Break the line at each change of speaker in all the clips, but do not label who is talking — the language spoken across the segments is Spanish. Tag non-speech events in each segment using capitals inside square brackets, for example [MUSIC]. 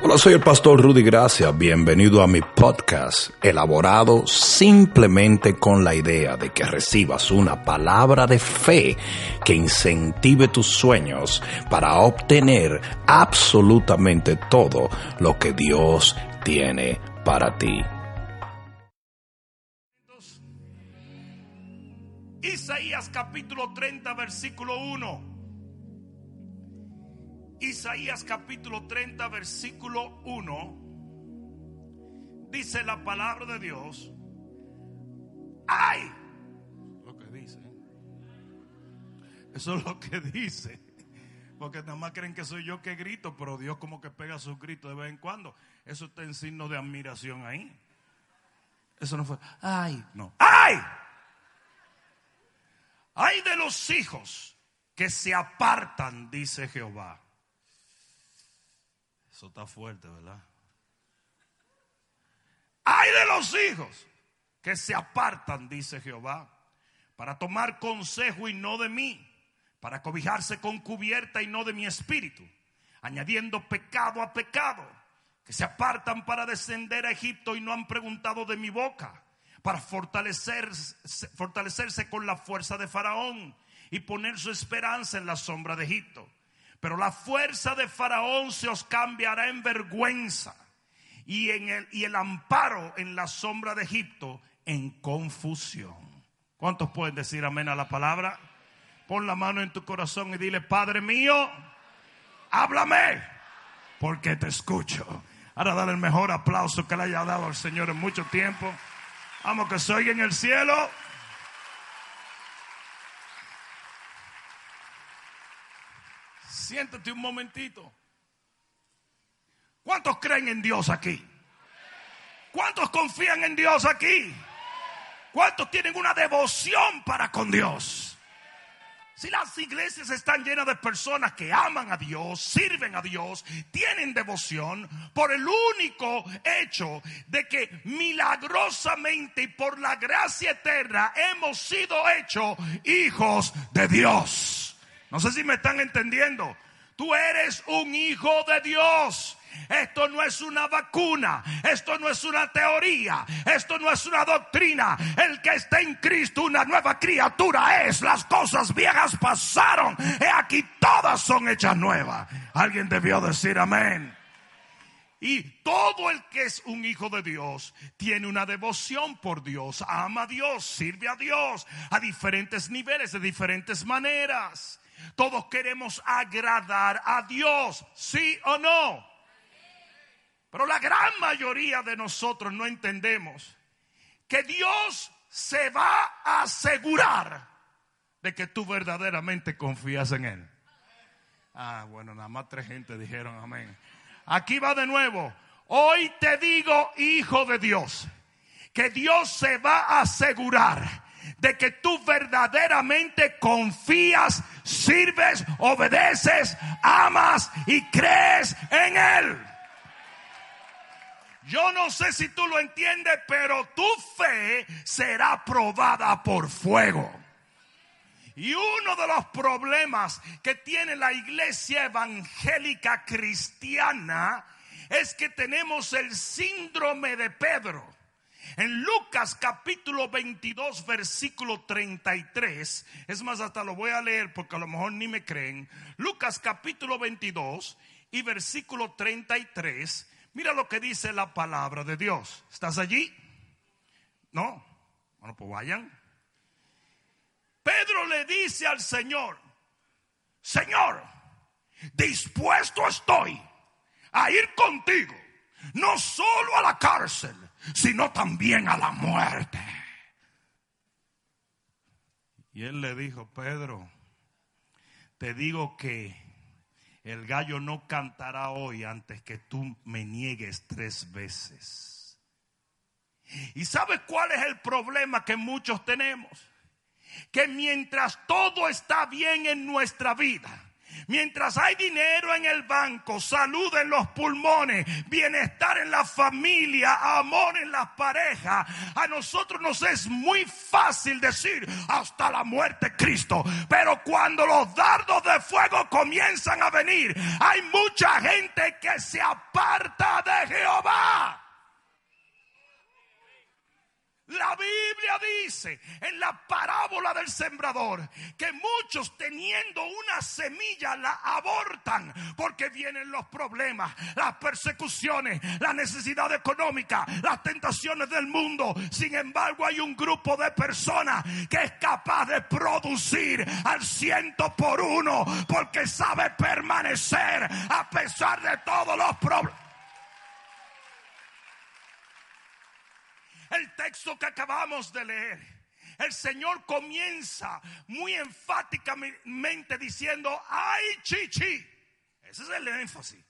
Hola, soy el pastor Rudy Gracia. Bienvenido a mi podcast, elaborado simplemente con la idea de que recibas una palabra de fe que incentive tus sueños para obtener absolutamente todo lo que Dios tiene para ti.
Isaías capítulo 30, versículo 1. Isaías capítulo 30, versículo 1. Dice la palabra de Dios. ¡Ay! Lo que dice. Eso es lo que dice. Porque nada más creen que soy yo que grito, pero Dios como que pega sus gritos de vez en cuando. Eso está en signo de admiración ahí. Eso no fue, ay, no. ¡Ay! Hay de los hijos que se apartan, dice Jehová. Eso está fuerte, ¿verdad? Hay de los hijos que se apartan, dice Jehová, para tomar consejo y no de mí, para cobijarse con cubierta y no de mi espíritu, añadiendo pecado a pecado, que se apartan para descender a Egipto y no han preguntado de mi boca para fortalecerse, fortalecerse con la fuerza de Faraón y poner su esperanza en la sombra de Egipto. Pero la fuerza de Faraón se os cambiará en vergüenza y, en el, y el amparo en la sombra de Egipto en confusión. ¿Cuántos pueden decir amén a la palabra? Pon la mano en tu corazón y dile, Padre mío, háblame, porque te escucho. Ahora dale el mejor aplauso que le haya dado al Señor en mucho tiempo. Vamos, que soy en el cielo. Siéntate un momentito. ¿Cuántos creen en Dios aquí? ¿Cuántos confían en Dios aquí? ¿Cuántos tienen una devoción para con Dios? Si las iglesias están llenas de personas que aman a Dios, sirven a Dios, tienen devoción, por el único hecho de que milagrosamente y por la gracia eterna hemos sido hechos hijos de Dios. No sé si me están entendiendo. Tú eres un hijo de Dios. Esto no es una vacuna, esto no es una teoría, esto no es una doctrina. El que está en Cristo, una nueva criatura es. Las cosas viejas pasaron. Y aquí todas son hechas nuevas. Alguien debió decir amén. Y todo el que es un hijo de Dios tiene una devoción por Dios, ama a Dios, sirve a Dios a diferentes niveles, de diferentes maneras. Todos queremos agradar a Dios, sí o no. Pero la gran mayoría de nosotros no entendemos que Dios se va a asegurar de que tú verdaderamente confías en Él. Ah, bueno, nada más tres gente dijeron amén. Aquí va de nuevo. Hoy te digo, hijo de Dios, que Dios se va a asegurar de que tú verdaderamente confías, sirves, obedeces, amas y crees en Él. Yo no sé si tú lo entiendes, pero tu fe será probada por fuego. Y uno de los problemas que tiene la iglesia evangélica cristiana es que tenemos el síndrome de Pedro. En Lucas capítulo 22 versículo 33, es más, hasta lo voy a leer porque a lo mejor ni me creen. Lucas capítulo 22 y versículo 33 Mira lo que dice la palabra de Dios. ¿Estás allí? No. Bueno, pues vayan. Pedro le dice al Señor, Señor, dispuesto estoy a ir contigo, no solo a la cárcel, sino también a la muerte. Y él le dijo, Pedro, te digo que el gallo no cantará hoy antes que tú me niegues tres veces. ¿Y sabes cuál es el problema que muchos tenemos? Que mientras todo está bien en nuestra vida, Mientras hay dinero en el banco, salud en los pulmones, bienestar en la familia, amor en las parejas, a nosotros nos es muy fácil decir hasta la muerte Cristo. Pero cuando los dardos de fuego comienzan a venir, hay mucha gente que se aparta de Jehová. La Biblia dice en la parábola del sembrador que muchos teniendo una semilla la abortan porque vienen los problemas, las persecuciones, la necesidad económica, las tentaciones del mundo. Sin embargo, hay un grupo de personas que es capaz de producir al ciento por uno porque sabe permanecer a pesar de todos los problemas. El texto que acabamos de leer. El Señor comienza muy enfáticamente diciendo, ay chichi. Ese es el énfasis.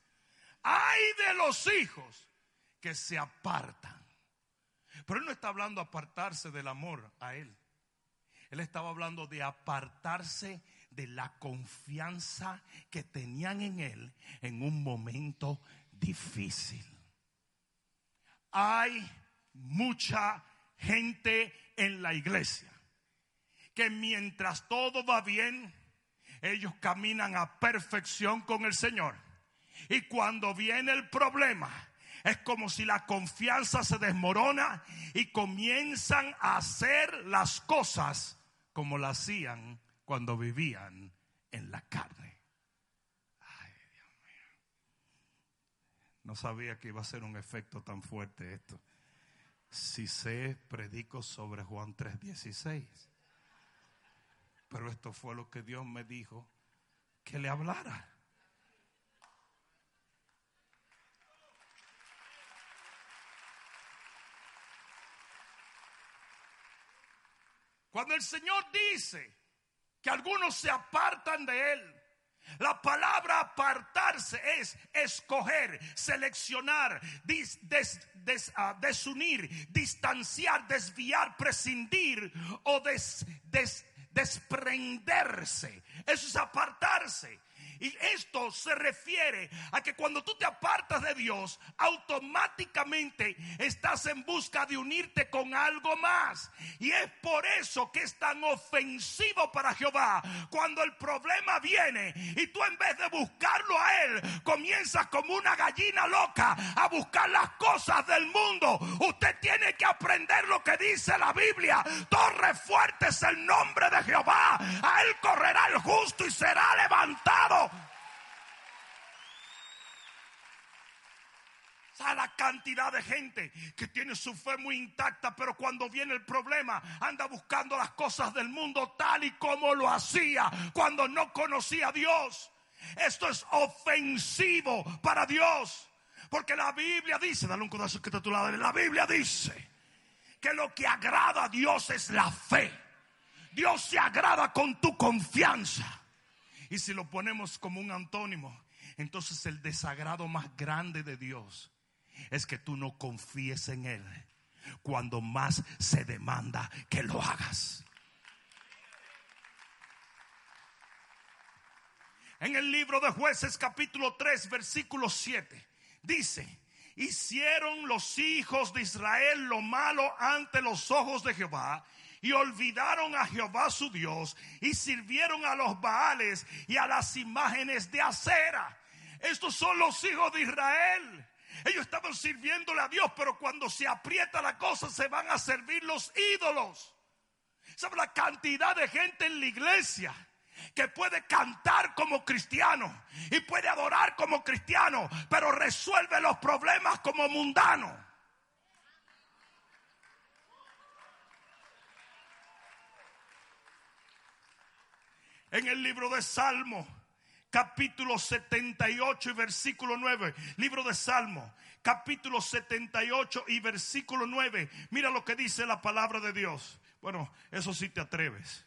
Ay de los hijos que se apartan. Pero Él no está hablando apartarse del amor a Él. Él estaba hablando de apartarse de la confianza que tenían en Él en un momento difícil. Hay mucha gente en la iglesia que mientras todo va bien, ellos caminan a perfección con el Señor. Y cuando viene el problema, es como si la confianza se desmorona y comienzan a hacer las cosas como las hacían cuando vivían en la carne. Ay, Dios mío. No sabía que iba a ser un efecto tan fuerte esto si sé, predico sobre Juan 3:16. Pero esto fue lo que Dios me dijo que le hablara. Cuando el Señor dice que algunos se apartan de Él, la palabra apartarse es escoger, seleccionar, ah, desunir, distanciar, desviar, prescindir o desprenderse. Eso es apartarse. Y esto se refiere a que cuando tú te apartas de Dios, automáticamente estás en busca de unirte con algo más. Y es por eso que es tan ofensivo para Jehová cuando el problema viene y tú en vez de buscarlo a Él, comienzas como una gallina loca a buscar las cosas del mundo. Usted tiene que aprender lo que dice la Biblia. Torre fuerte es el nombre de Jehová. A Él correrá el justo y será levantado. A la cantidad de gente que tiene su fe muy intacta, pero cuando viene el problema anda buscando las cosas del mundo tal y como lo hacía cuando no conocía a Dios. Esto es ofensivo para Dios. Porque la Biblia dice, dale un codazo que está a tu lado, la Biblia dice que lo que agrada a Dios es la fe. Dios se agrada con tu confianza. Y si lo ponemos como un antónimo, entonces el desagrado más grande de Dios es que tú no confíes en Él cuando más se demanda que lo hagas. En el libro de jueces capítulo 3 versículo 7 dice, hicieron los hijos de Israel lo malo ante los ojos de Jehová y olvidaron a Jehová su Dios y sirvieron a los Baales y a las imágenes de acera. Estos son los hijos de Israel. Ellos estaban sirviéndole a Dios, pero cuando se aprieta la cosa se van a servir los ídolos. ¿Sabe la cantidad de gente en la iglesia? que puede cantar como cristiano y puede adorar como cristiano, pero resuelve los problemas como mundano. En el libro de Salmo, capítulo 78 y versículo 9. Libro de Salmo, capítulo 78 y versículo 9. Mira lo que dice la palabra de Dios. Bueno, eso sí te atreves.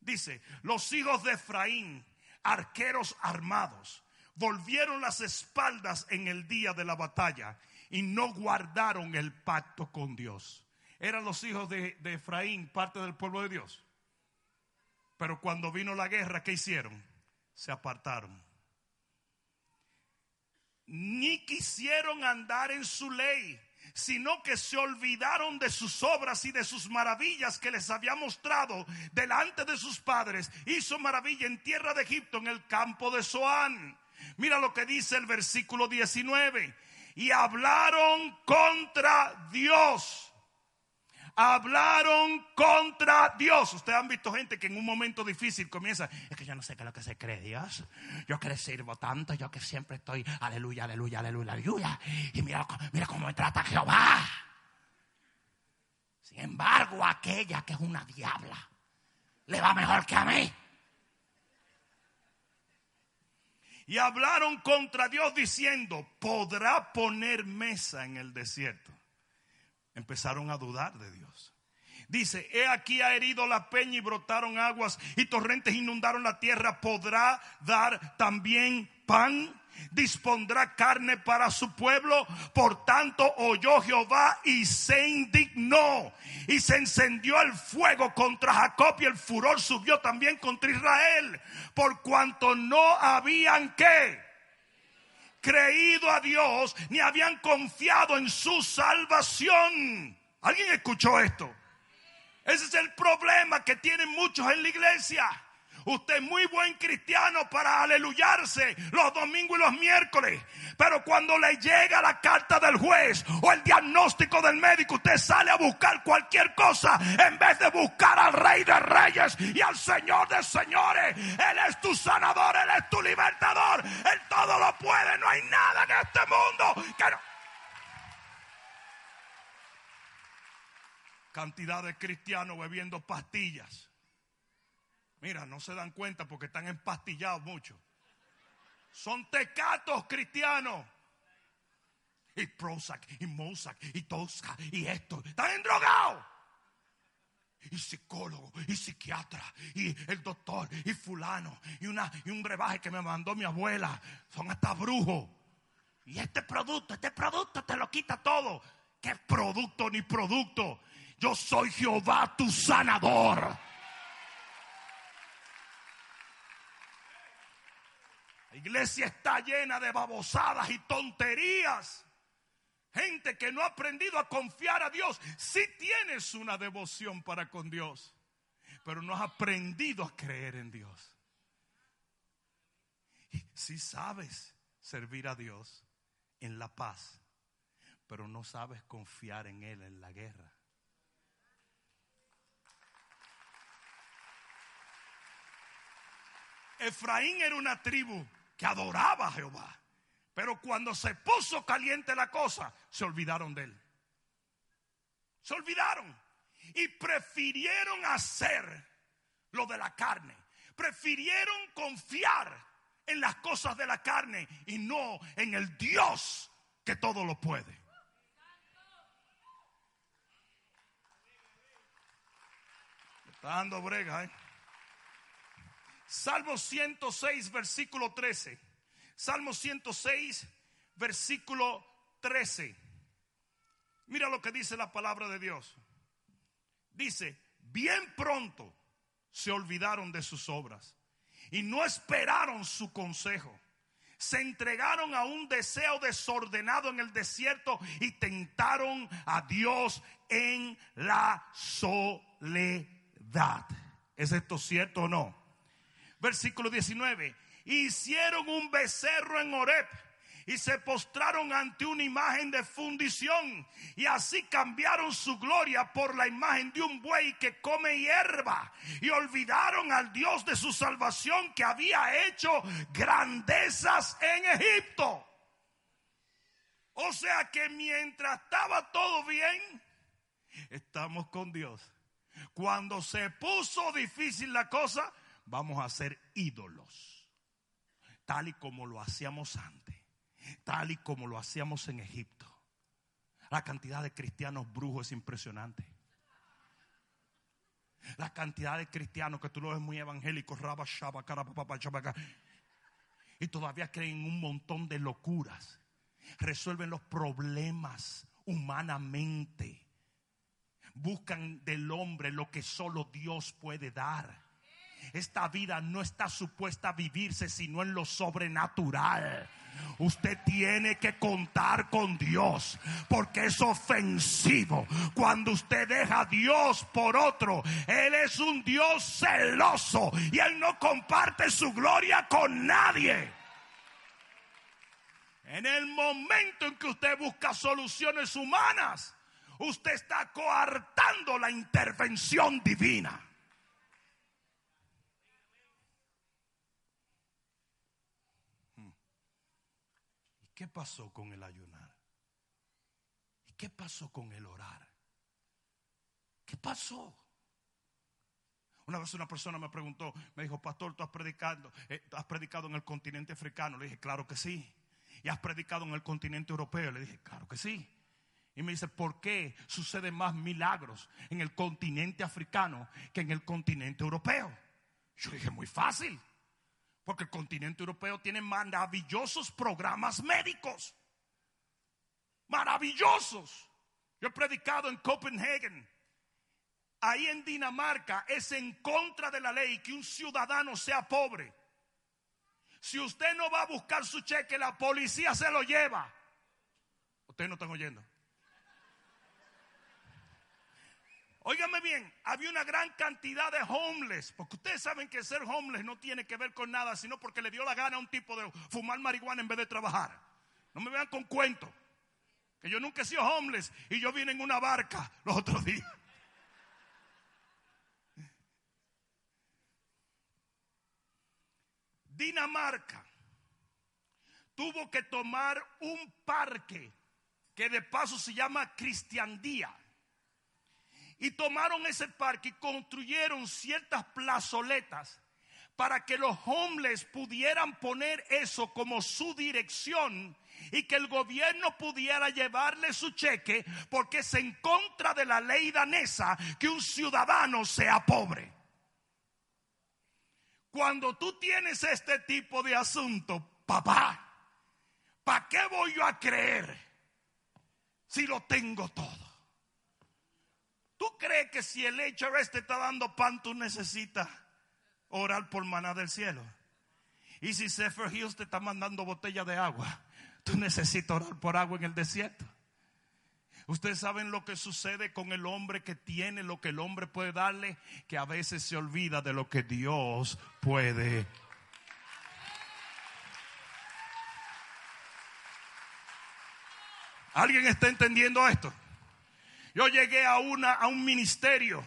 Dice, los hijos de Efraín, arqueros armados, volvieron las espaldas en el día de la batalla y no guardaron el pacto con Dios. Eran los hijos de, de Efraín, parte del pueblo de Dios. Pero cuando vino la guerra, ¿qué hicieron? Se apartaron. Ni quisieron andar en su ley, sino que se olvidaron de sus obras y de sus maravillas que les había mostrado delante de sus padres. Hizo maravilla en tierra de Egipto, en el campo de Zoán. Mira lo que dice el versículo 19. Y hablaron contra Dios hablaron contra Dios. Ustedes han visto gente que en un momento difícil comienza, es que yo no sé qué es lo que se cree Dios. Yo que le sirvo tanto, yo que siempre estoy, aleluya, aleluya, aleluya, aleluya. Y mira, mira cómo me trata Jehová. Sin embargo, aquella que es una diabla, le va mejor que a mí. Y hablaron contra Dios diciendo, ¿podrá poner mesa en el desierto? Empezaron a dudar de Dios. Dice, he aquí ha herido la peña y brotaron aguas y torrentes inundaron la tierra. ¿Podrá dar también pan? dispondrá carne para su pueblo. Por tanto, oyó Jehová y se indignó. Y se encendió el fuego contra Jacob y el furor subió también contra Israel. Por cuanto no habían que creído a Dios ni habían confiado en su salvación. ¿Alguien escuchó esto? Ese es el problema que tienen muchos en la iglesia. Usted es muy buen cristiano para aleluyarse los domingos y los miércoles. Pero cuando le llega la carta del juez o el diagnóstico del médico, usted sale a buscar cualquier cosa en vez de buscar al Rey de Reyes y al Señor de Señores. Él es tu sanador, Él es tu libertador. Él todo lo puede. No hay nada en este mundo que no. Cantidad de cristianos bebiendo pastillas Mira, no se dan cuenta porque están empastillados mucho. Son tecatos cristianos. Y Prozac, y Mozart, y Tosca, y esto. Están endrogados. Y psicólogo, y psiquiatra, y el doctor, y fulano, y, una, y un brebaje que me mandó mi abuela. Son hasta brujos. Y este producto, este producto te lo quita todo. ¿Qué producto ni producto? Yo soy Jehová tu sanador. La iglesia está llena de babosadas y tonterías. Gente que no ha aprendido a confiar a Dios. Si tienes una devoción para con Dios, pero no has aprendido a creer en Dios. Si sabes servir a Dios en la paz, pero no sabes confiar en Él en la guerra. Efraín era una tribu que adoraba a Jehová. Pero cuando se puso caliente la cosa, se olvidaron de él. Se olvidaron. Y prefirieron hacer lo de la carne. Prefirieron confiar en las cosas de la carne y no en el Dios que todo lo puede. está dando brega, ¿eh? Salmo 106, versículo 13. Salmo 106, versículo 13. Mira lo que dice la palabra de Dios. Dice, bien pronto se olvidaron de sus obras y no esperaron su consejo. Se entregaron a un deseo desordenado en el desierto y tentaron a Dios en la soledad. ¿Es esto cierto o no? Versículo 19. Hicieron un becerro en Oreb y se postraron ante una imagen de fundición y así cambiaron su gloria por la imagen de un buey que come hierba y olvidaron al Dios de su salvación que había hecho grandezas en Egipto. O sea que mientras estaba todo bien, estamos con Dios. Cuando se puso difícil la cosa, vamos a ser ídolos, tal y como lo hacíamos antes, tal y como lo hacíamos en Egipto. La cantidad de cristianos brujos es impresionante. La cantidad de cristianos que tú lo ves muy evangélicos, y todavía creen un montón de locuras. Resuelven los problemas humanamente. Buscan del hombre lo que solo Dios puede dar esta vida no está supuesta a vivirse sino en lo sobrenatural. Usted tiene que contar con Dios porque es ofensivo cuando usted deja a Dios por otro. Él es un Dios celoso y Él no comparte su gloria con nadie. En el momento en que usted busca soluciones humanas, usted está coartando la intervención divina. ¿Qué pasó con el ayunar? ¿Y qué pasó con el orar? ¿Qué pasó? Una vez una persona me preguntó, me dijo, pastor, ¿tú has predicado, eh, has predicado en el continente africano? Le dije, claro que sí. ¿Y has predicado en el continente europeo? Le dije, claro que sí. Y me dice, ¿por qué suceden más milagros en el continente africano que en el continente europeo? Yo dije, muy fácil. Porque el continente europeo tiene maravillosos programas médicos. Maravillosos. Yo he predicado en Copenhagen. Ahí en Dinamarca es en contra de la ley que un ciudadano sea pobre. Si usted no va a buscar su cheque, la policía se lo lleva. Ustedes no están oyendo. Óigame bien, había una gran cantidad de homeless, porque ustedes saben que ser homeless no tiene que ver con nada, sino porque le dio la gana a un tipo de fumar marihuana en vez de trabajar. No me vean con cuento, que yo nunca he sido homeless y yo vine en una barca los otros días. Dinamarca tuvo que tomar un parque que de paso se llama Cristiandía y tomaron ese parque y construyeron ciertas plazoletas para que los homeless pudieran poner eso como su dirección y que el gobierno pudiera llevarle su cheque porque es en contra de la ley danesa que un ciudadano sea pobre. Cuando tú tienes este tipo de asunto, papá, ¿para qué voy yo a creer si lo tengo todo? ¿Tú crees que si el HRS te está dando pan, tú necesitas orar por maná del cielo? Y si Sefer Hills te está mandando botella de agua, tú necesitas orar por agua en el desierto. Ustedes saben lo que sucede con el hombre que tiene lo que el hombre puede darle, que a veces se olvida de lo que Dios puede. ¿Alguien está entendiendo esto? Yo llegué a, una, a un ministerio,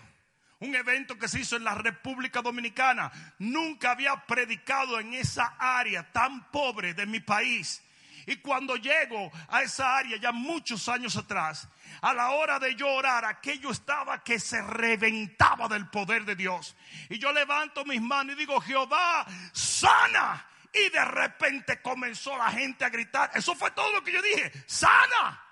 un evento que se hizo en la República Dominicana. Nunca había predicado en esa área tan pobre de mi país. Y cuando llego a esa área ya muchos años atrás, a la hora de llorar, aquello estaba que se reventaba del poder de Dios. Y yo levanto mis manos y digo, Jehová, sana. Y de repente comenzó la gente a gritar. Eso fue todo lo que yo dije, sana.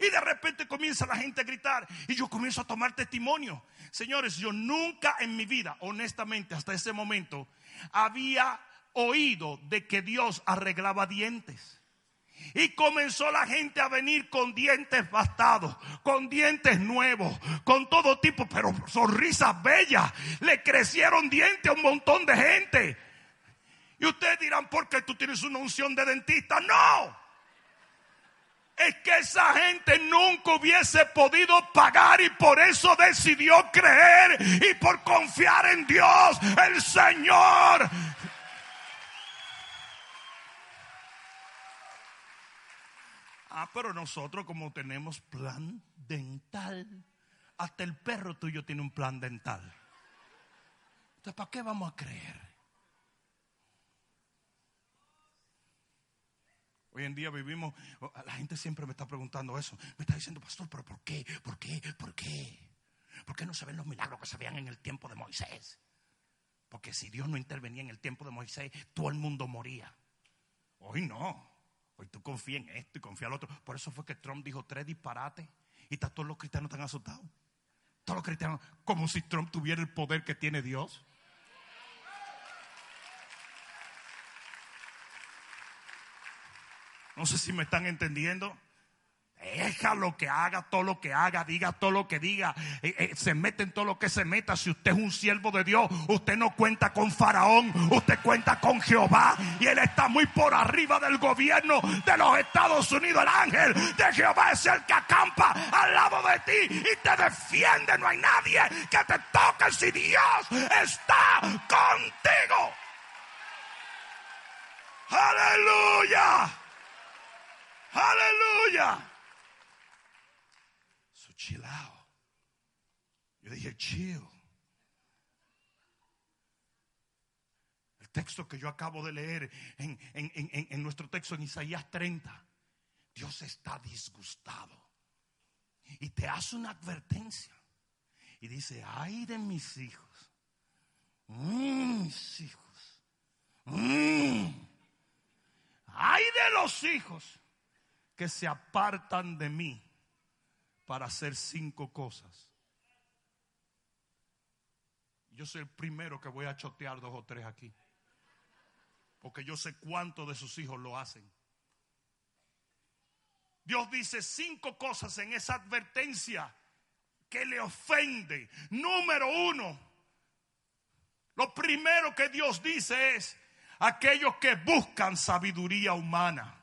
Y de repente comienza la gente a gritar y yo comienzo a tomar testimonio. Señores, yo nunca en mi vida, honestamente, hasta ese momento, había oído de que Dios arreglaba dientes. Y comenzó la gente a venir con dientes bastados, con dientes nuevos, con todo tipo, pero sonrisas bellas. Le crecieron dientes a un montón de gente. Y ustedes dirán, ¿por qué tú tienes una unción de dentista? No es que esa gente nunca hubiese podido pagar y por eso decidió creer y por confiar en Dios, el Señor. Ah, pero nosotros como tenemos plan dental, hasta el perro tuyo tiene un plan dental. Entonces, ¿para qué vamos a creer? Hoy en día vivimos, la gente siempre me está preguntando eso. Me está diciendo, pastor, pero ¿por qué? ¿Por qué? ¿Por qué? ¿Por qué no se ven los milagros que se veían en el tiempo de Moisés? Porque si Dios no intervenía en el tiempo de Moisés, todo el mundo moría. Hoy no. Hoy tú confías en esto y confías en lo otro. Por eso fue que Trump dijo tres disparates y todos los cristianos están asustados. Todos los cristianos, como si Trump tuviera el poder que tiene Dios. No sé si me están entendiendo. Déjalo que haga todo lo que haga, diga todo lo que diga, eh, eh, se mete en todo lo que se meta. Si usted es un siervo de Dios, usted no cuenta con Faraón, usted cuenta con Jehová y él está muy por arriba del gobierno de los Estados Unidos. El ángel de Jehová es el que acampa al lado de ti y te defiende. No hay nadie que te toque si Dios está contigo. Aleluya. Aleluya. Chill Yo dije, chill. El texto que yo acabo de leer en, en nuestro texto en Isaías 30. Dios está disgustado. Y te hace una advertencia. Y dice, ay de mis hijos. Mis hijos. Mm. ay de los hijos que se apartan de mí para hacer cinco cosas. Yo soy el primero que voy a chotear dos o tres aquí. Porque yo sé cuántos de sus hijos lo hacen. Dios dice cinco cosas en esa advertencia que le ofende. Número uno, lo primero que Dios dice es aquellos que buscan sabiduría humana.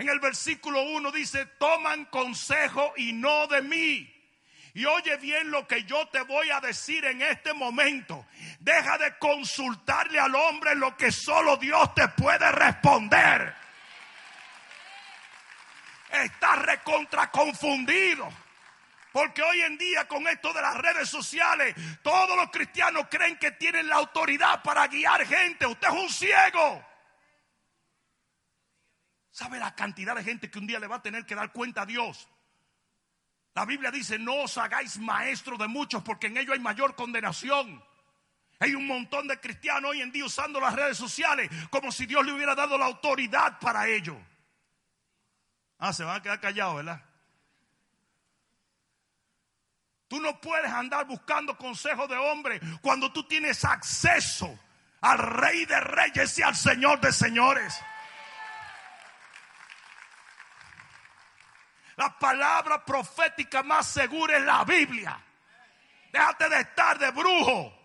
En el versículo 1 dice, toman consejo y no de mí. Y oye bien lo que yo te voy a decir en este momento. Deja de consultarle al hombre lo que solo Dios te puede responder. Estás recontra confundido. Porque hoy en día con esto de las redes sociales, todos los cristianos creen que tienen la autoridad para guiar gente. Usted es un ciego. ¿Sabe la cantidad de gente que un día le va a tener que dar cuenta a Dios? La Biblia dice, no os hagáis maestros de muchos porque en ello hay mayor condenación. Hay un montón de cristianos hoy en día usando las redes sociales como si Dios le hubiera dado la autoridad para ello. Ah, se van a quedar callados, ¿verdad? Tú no puedes andar buscando consejos de hombre cuando tú tienes acceso al Rey de Reyes y al Señor de Señores. La palabra profética más segura es la Biblia. Déjate de estar de brujo.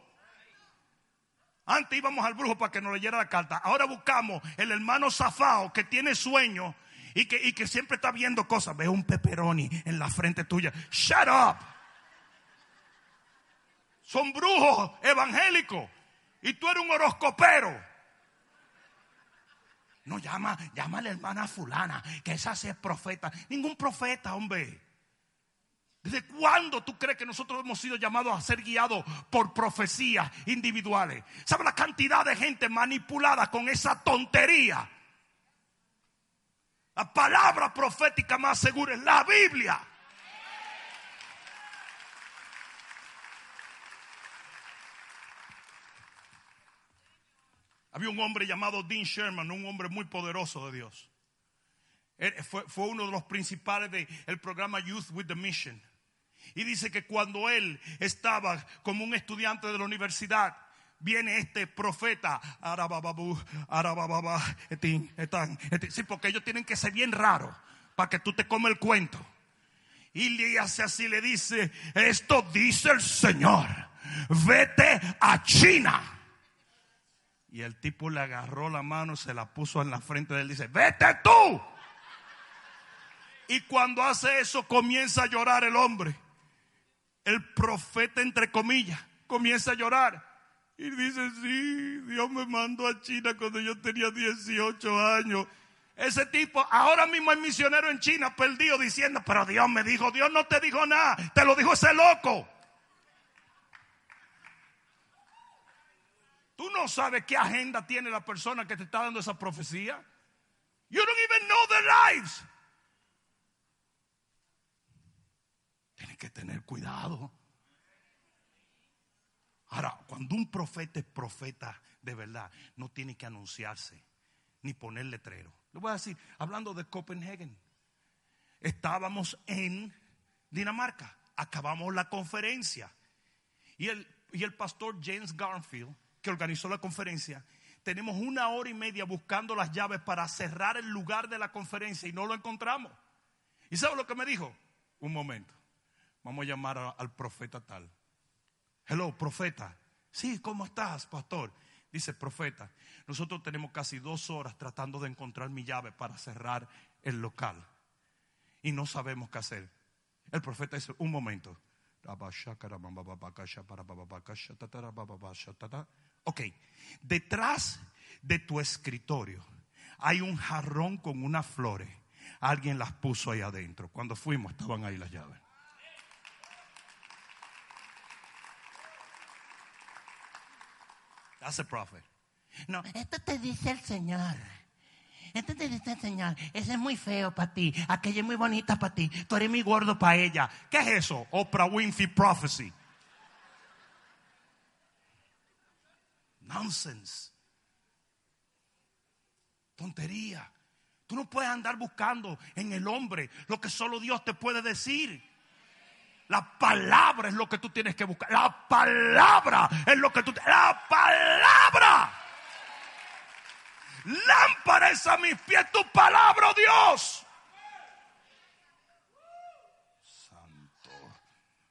Antes íbamos al brujo para que nos leyera la carta. Ahora buscamos el hermano Zafao que tiene sueño y que, y que siempre está viendo cosas. Ve un pepperoni en la frente tuya. Shut up. Son brujos evangélicos. Y tú eres un horoscopero. No, llama, llama a la hermana fulana, que esa sí es profeta. Ningún profeta, hombre. ¿Desde cuándo tú crees que nosotros hemos sido llamados a ser guiados por profecías individuales? ¿Sabes la cantidad de gente manipulada con esa tontería? La palabra profética más segura es la Biblia. Había un hombre llamado Dean Sherman, un hombre muy poderoso de Dios. fue, fue, uno de los principales del programa Youth with the Mission. Y dice que cuando él estaba como un estudiante de la universidad, viene este profeta, Arabababu, Arabababa, etín, etán, Sí, porque ellos tienen que ser bien raros para que tú te comes el cuento. Y le hace así, le dice, esto dice el Señor, vete a China y el tipo le agarró la mano, se la puso en la frente de él dice, vete tú. Y cuando hace eso comienza a llorar el hombre. El profeta, entre comillas, comienza a llorar. Y dice, sí, Dios me mandó a China cuando yo tenía 18 años. Ese tipo ahora mismo es misionero en China, perdido, diciendo, pero Dios me dijo, Dios no te dijo nada, te lo dijo ese loco. Tú no sabes qué agenda tiene la persona que te está dando esa profecía. You don't even know their lives. Tienes que tener cuidado. Ahora, cuando un profeta es profeta de verdad, no tiene que anunciarse ni poner letrero. Le voy a decir, hablando de Copenhagen, estábamos en Dinamarca, acabamos la conferencia y el, y el pastor James Garfield que organizó la conferencia, tenemos una hora y media buscando las llaves para cerrar el lugar de la conferencia y no lo encontramos. Y ¿Y sabe lo que me dijo? Un momento. Vamos a llamar al profeta tal. Hello, profeta. Sí, ¿cómo estás, pastor? Dice, profeta, nosotros tenemos casi dos horas tratando de encontrar mi llave para cerrar el local. Y no sabemos qué hacer. El profeta dice, un momento. Ok, detrás de tu escritorio hay un jarrón con unas flores. Alguien las puso ahí adentro. Cuando fuimos estaban ahí las llaves. That's a prophet.
No, esto te dice el Señor. Esto te dice el Señor. Ese es muy feo para ti. Aquella es muy bonita para ti. Tú eres muy gordo para ella.
¿Qué es eso? Oprah Winfrey Prophecy. Nonsense. Tontería. Tú no puedes andar buscando en el hombre lo que solo Dios te puede decir. La palabra es lo que tú tienes que buscar. La palabra es lo que tú... La palabra. Lámpara es a mis pies tu palabra, oh Dios. Santo,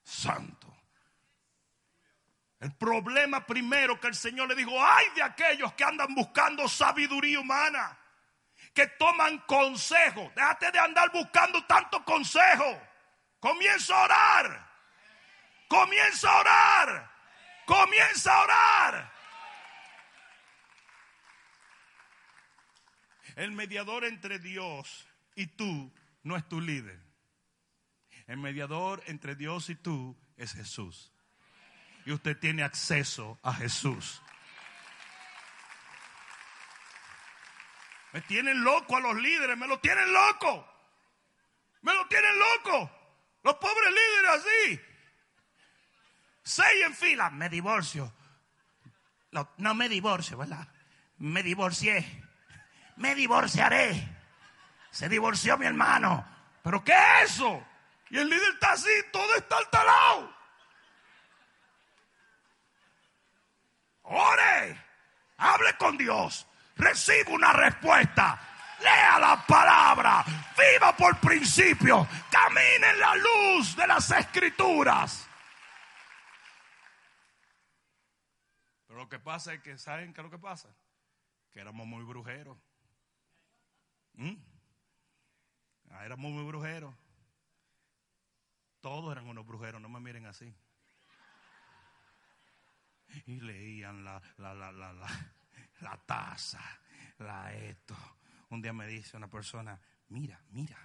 santo. El problema primero que el Señor le dijo, ay de aquellos que andan buscando sabiduría humana, que toman consejo. Déjate de andar buscando tanto consejo. Comienza a orar. Comienza a orar. Comienza a orar. El mediador entre Dios y tú no es tu líder. El mediador entre Dios y tú es Jesús. Y usted tiene acceso a Jesús. Me tienen loco a los líderes, me lo tienen loco. Me lo tienen loco. Los pobres líderes así. Seis en fila, me divorcio.
No, me divorcio, ¿verdad? Me divorcié. Me divorciaré. Se divorció mi hermano.
¿Pero qué es eso? Y el líder está así, todo está talado. Ore, hable con Dios, reciba una respuesta, lea la palabra, viva por principio, camine en la luz de las escrituras. Pero lo que pasa es que, ¿saben qué es lo que pasa? Que éramos muy brujeros. ¿Mm? Ah, éramos muy brujeros. Todos eran unos brujeros, no me miren así. [LAUGHS] Y leían la, la, la, la, la, la taza, la esto. Un día me dice una persona, mira, mira,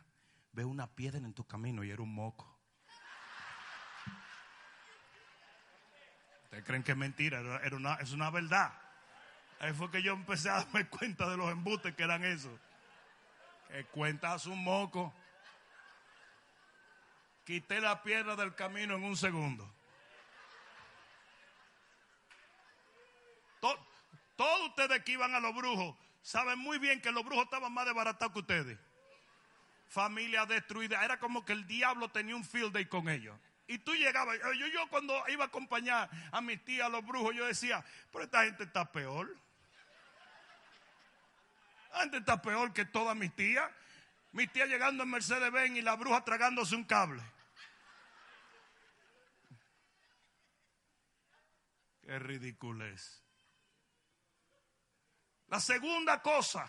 veo una piedra en tu camino y era un moco. ¿Ustedes creen que es mentira? Era una, es una verdad. Ahí fue que yo empecé a darme cuenta de los embustes que eran esos. Que cuentas un moco. Quité la piedra del camino en un segundo. Todos ustedes que iban a los brujos saben muy bien que los brujos estaban más desbaratados que ustedes. Familia destruida. Era como que el diablo tenía un field day con ellos. Y tú llegabas. Yo, yo cuando iba a acompañar a mis tías a los brujos, yo decía, pero esta gente está peor. Gente está peor que todas mis tías. Mi tía llegando en Mercedes Benz y la bruja tragándose un cable. Qué ridiculez. La segunda cosa,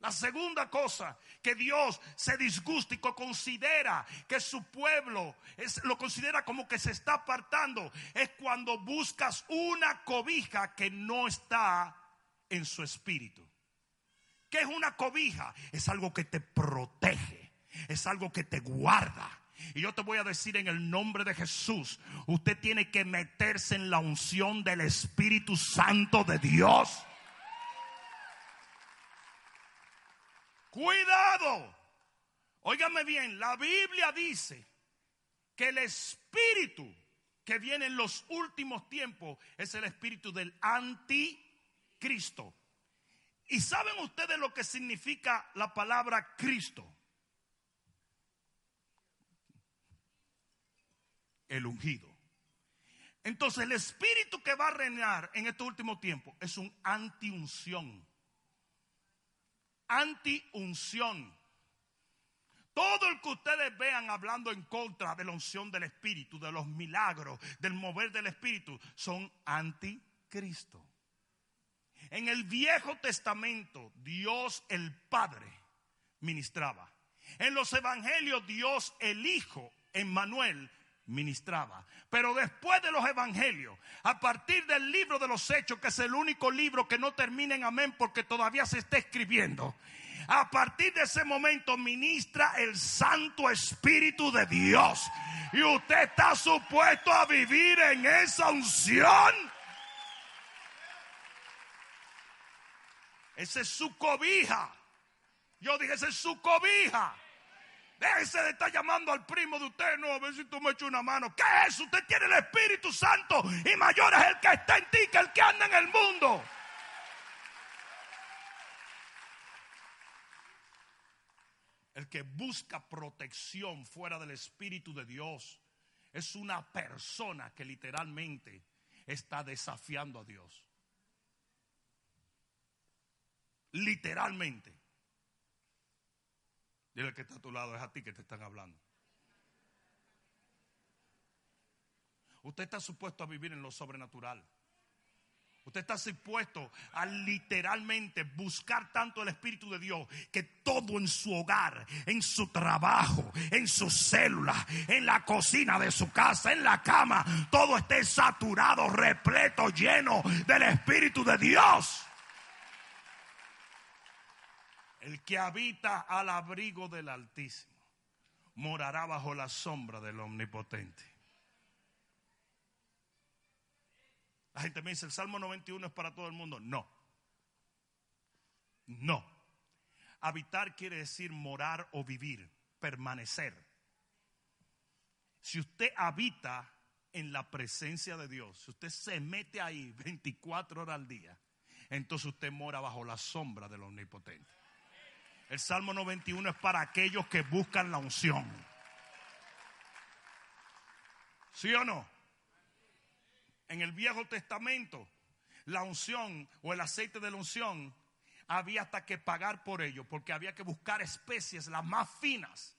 la segunda cosa que Dios se disgusta y que considera que su pueblo lo considera como que se está apartando es cuando buscas una cobija que no está en su espíritu. ¿Qué es una cobija? Es algo que te protege, es algo que te guarda. Y yo te voy a decir en el nombre de Jesús, usted tiene que meterse en la unción del Espíritu Santo de Dios. Cuidado. Óigame bien, la Biblia dice que el espíritu que viene en los últimos tiempos es el espíritu del anticristo. ¿Y saben ustedes lo que significa la palabra Cristo? El ungido. Entonces el espíritu que va a reinar en este último tiempo es un antiunción. Antiunción. Todo el que ustedes vean hablando en contra de la unción del Espíritu, de los milagros, del mover del Espíritu, son anticristo. En el Viejo Testamento, Dios el Padre ministraba. En los Evangelios, Dios el Hijo, Emmanuel, ministraba. Pero después de los evangelios, a partir del libro de los hechos, que es el único libro que no termina en amén porque todavía se está escribiendo, a partir de ese momento ministra el Santo Espíritu de Dios. Y usted está supuesto a vivir en esa unción. Esa es su cobija. Yo dije, esa es su cobija. Déjese de estar llamando al primo de usted, no, a ver si tú me echas una mano. ¿Qué es eso? Usted tiene el Espíritu Santo y mayor es el que está en ti que el que anda en el mundo. El que busca protección fuera del Espíritu de Dios es una persona que literalmente está desafiando a Dios. Literalmente. Dile que está a tu lado, es a ti que te están hablando. Usted está supuesto a vivir en lo sobrenatural. Usted está supuesto a literalmente buscar tanto el Espíritu de Dios que todo en su hogar, en su trabajo, en sus células, en la cocina de su casa, en la cama, todo esté saturado, repleto, lleno del Espíritu de Dios. El que habita al abrigo del Altísimo morará bajo la sombra del Omnipotente. La gente me dice, el Salmo 91 es para todo el mundo. No. No. Habitar quiere decir morar o vivir, permanecer. Si usted habita en la presencia de Dios, si usted se mete ahí 24 horas al día, entonces usted mora bajo la sombra del Omnipotente. El Salmo 91 es para aquellos que buscan la unción. ¿Sí o no? En el Viejo Testamento, la unción o el aceite de la unción había hasta que pagar por ello, porque había que buscar especies las más finas.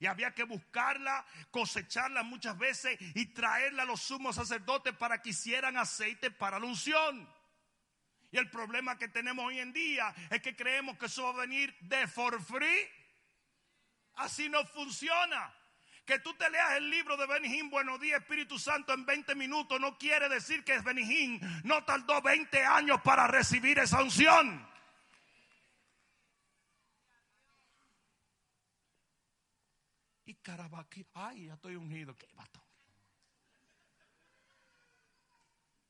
Y había que buscarla, cosecharla muchas veces y traerla a los sumos sacerdotes para que hicieran aceite para la unción. Y el problema que tenemos hoy en día es que creemos que eso va a venir de for free. Así no funciona. Que tú te leas el libro de Benihín, Buenos días, Espíritu Santo, en 20 minutos, no quiere decir que Benihín no tardó 20 años para recibir esa unción. Y Carabaqui, ay, ya estoy ungido. ¿Qué bato?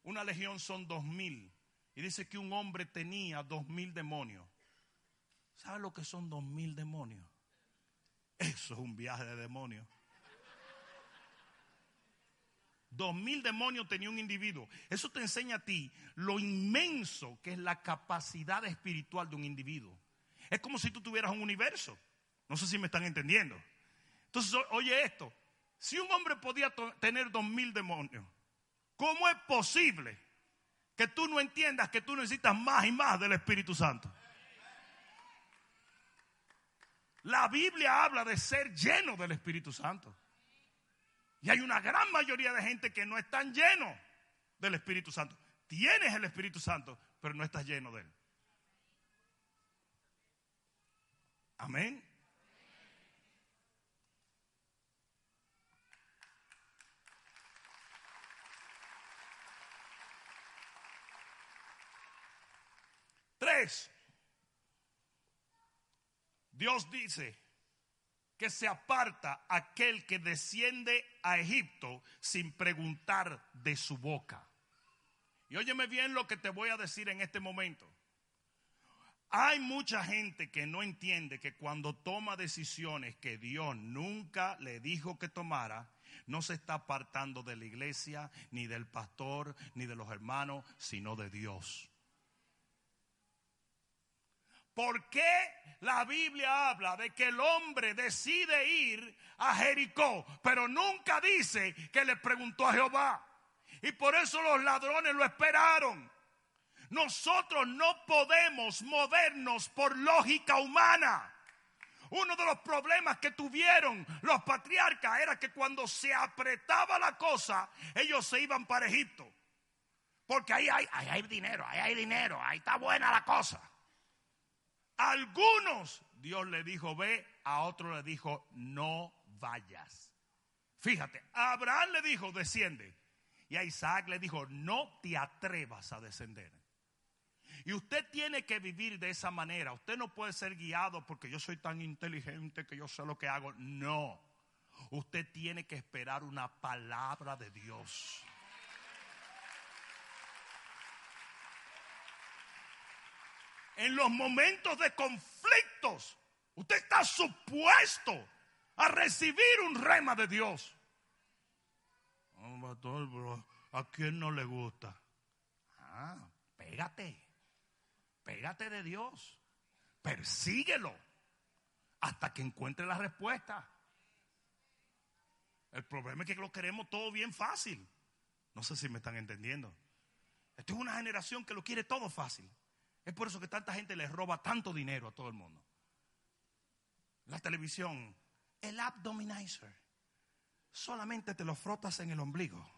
Una legión son dos mil. Y dice que un hombre tenía dos mil demonios. ¿Sabe lo que son dos mil demonios? Eso es un viaje de demonios. Dos mil demonios tenía un individuo. Eso te enseña a ti lo inmenso que es la capacidad espiritual de un individuo. Es como si tú tuvieras un universo. No sé si me están entendiendo. Entonces, oye esto. Si un hombre podía tener dos mil demonios, ¿cómo es posible que tú no entiendas que tú necesitas más y más del Espíritu Santo. La Biblia habla de ser lleno del Espíritu Santo. Y hay una gran mayoría de gente que no están llenos del Espíritu Santo. Tienes el Espíritu Santo, pero no estás lleno de él. Amén. Tres, Dios dice que se aparta aquel que desciende a Egipto sin preguntar de su boca. Y óyeme bien lo que te voy a decir en este momento. Hay mucha gente que no entiende que cuando toma decisiones que Dios nunca le dijo que tomara, no se está apartando de la iglesia, ni del pastor, ni de los hermanos, sino de Dios. ¿Por qué la Biblia habla de que el hombre decide ir a Jericó, pero nunca dice que le preguntó a Jehová? Y por eso los ladrones lo esperaron. Nosotros no podemos movernos por lógica humana. Uno de los problemas que tuvieron los patriarcas era que cuando se apretaba la cosa, ellos se iban para Egipto. Porque ahí hay, ahí hay dinero, ahí hay dinero, ahí está buena la cosa. Algunos Dios le dijo ve, a otros le dijo no vayas. Fíjate, a Abraham le dijo desciende. Y a Isaac le dijo no te atrevas a descender. Y usted tiene que vivir de esa manera. Usted no puede ser guiado porque yo soy tan inteligente que yo sé lo que hago. No. Usted tiene que esperar una palabra de Dios. En los momentos de conflictos, usted está supuesto a recibir un rema de Dios. ¿a quién no le gusta? Ah, pégate. Pégate de Dios. Persíguelo hasta que encuentre la respuesta. El problema es que lo queremos todo bien fácil. No sé si me están entendiendo. Esto es una generación que lo quiere todo fácil. Es por eso que tanta gente le roba tanto dinero a todo el mundo. La televisión, el abdominizer, solamente te lo frotas en el ombligo.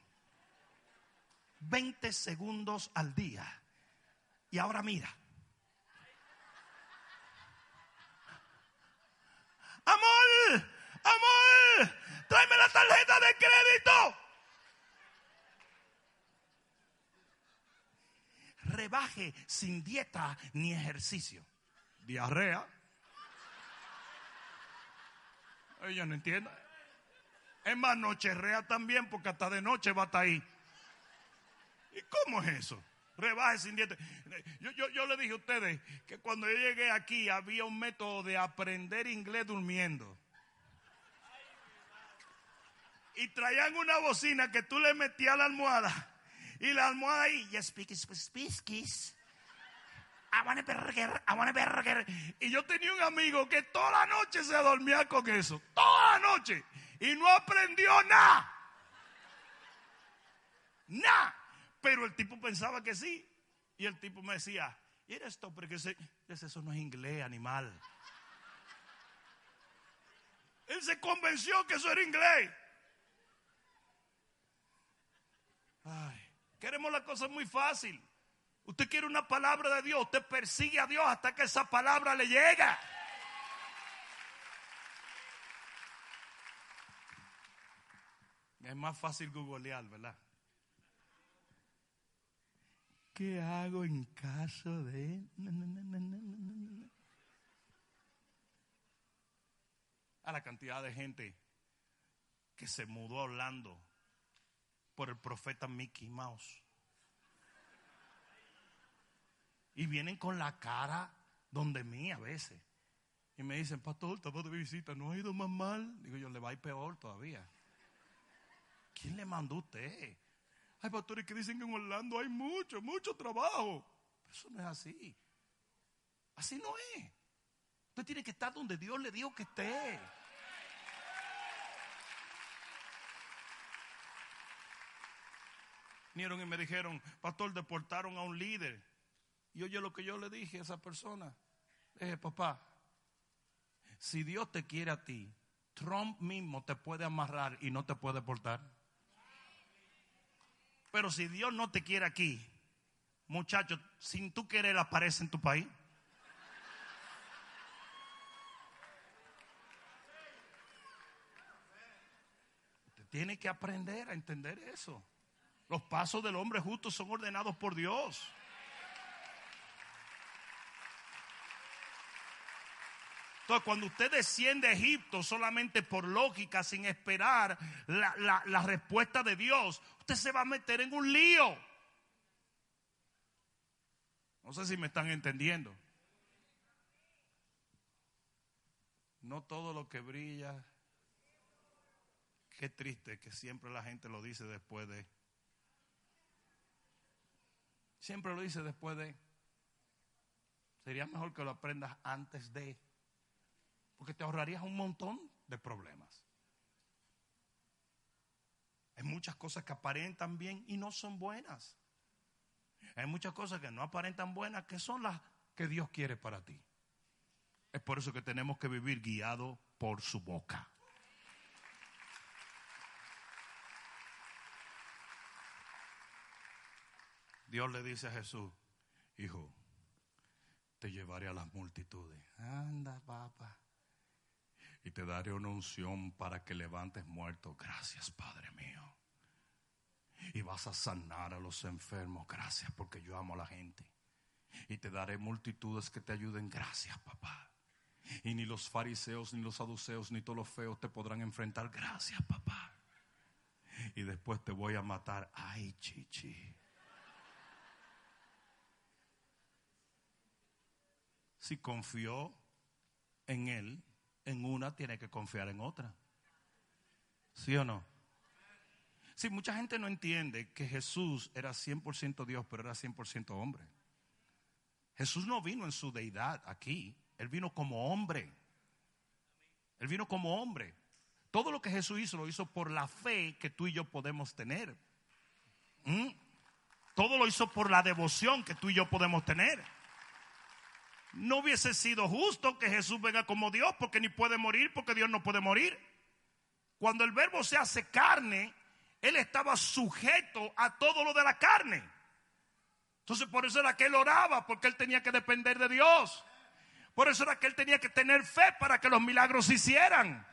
20 segundos al día. Y ahora mira. Amor, amor, tráeme la tarjeta de crédito. Rebaje sin dieta ni ejercicio. Diarrea. Ella no entiende. Es más, nocherrea también porque hasta de noche va a estar ahí. ¿Y cómo es eso? Rebaje sin dieta. Yo, yo, yo le dije a ustedes que cuando yo llegué aquí había un método de aprender inglés durmiendo. Y traían una bocina que tú le metías a la almohada. Y la almohada ahí, yes, speakies, speakies. I want a burger, I want a burger. Y yo tenía un amigo que toda la noche se dormía con eso. Toda la noche. Y no aprendió nada. Nada. Pero el tipo pensaba que sí. Y el tipo me decía, ¿y esto? Porque ese, eso no es inglés, animal. Él se convenció que eso era inglés. Ay, queremos la cosa muy fácil. Usted quiere una palabra de Dios, usted persigue a Dios hasta que esa palabra le llega. Es más fácil googlear, ¿verdad? ¿Qué hago en caso de... A la cantidad de gente que se mudó hablando por el profeta Mickey Mouse. Y vienen con la cara donde mí a veces. Y me dicen, pastor, estamos de visita, no ha ido más mal. Digo yo, le va a ir peor todavía. ¿Quién le mandó a usted? Hay pastores que dicen que en Orlando hay mucho, mucho trabajo. Pero eso no es así. Así no es. Usted tiene que estar donde Dios le dijo que esté. Vinieron y me dijeron, pastor, deportaron a un líder. Y oye lo que yo le dije a esa persona. Eh, papá, si Dios te quiere a ti, Trump mismo te puede amarrar y no te puede portar. Pero si Dios no te quiere aquí, muchachos, sin tú querer aparece en tu país. Usted tiene que aprender a entender eso. Los pasos del hombre justo son ordenados por Dios. Entonces, cuando usted desciende a Egipto solamente por lógica, sin esperar la, la, respuesta de Dios, usted se va a meter en un lío. No sé si me están entendiendo. No todo lo que brilla. Qué triste que siempre la gente lo dice después de. Siempre lo dice después de. Sería mejor que lo aprendas antes de porque te ahorrarías un montón de problemas. Hay muchas cosas que aparentan bien y no son buenas. Hay muchas cosas que no aparentan buenas que son las que Dios quiere para ti. Es por eso que tenemos que vivir guiado por su boca. Dios le dice a Jesús, hijo, te llevaré a las multitudes. Anda, papá. Y te daré una unción para que levantes muertos. Gracias, Padre mío. Y vas a sanar a los enfermos. Gracias, porque yo amo a la gente. Y te daré multitudes que te ayuden. Gracias, papá. Y ni los fariseos, ni los saduceos, ni todos los feos te podrán enfrentar. Gracias, papá. Y después te voy a matar. Ay, chichi. Si confió en él, en una tiene que confiar en otra. ¿Sí o no? Sí, mucha gente no entiende que Jesús era 100% Dios, pero era 100% hombre. Jesús no vino en su deidad aquí, él vino como hombre. Él vino como hombre. Todo lo que Jesús hizo lo hizo por la fe que tú y yo podemos tener. ¿Mm? Todo lo hizo por la devoción que tú y yo podemos tener. No hubiese sido justo que Jesús venga como Dios, porque ni puede morir, porque Dios no puede morir. Cuando el verbo se hace carne, Él estaba sujeto a todo lo de la carne. Entonces por eso era que Él oraba, porque Él tenía que depender de Dios. Por eso era que Él tenía que tener fe para que los milagros se hicieran.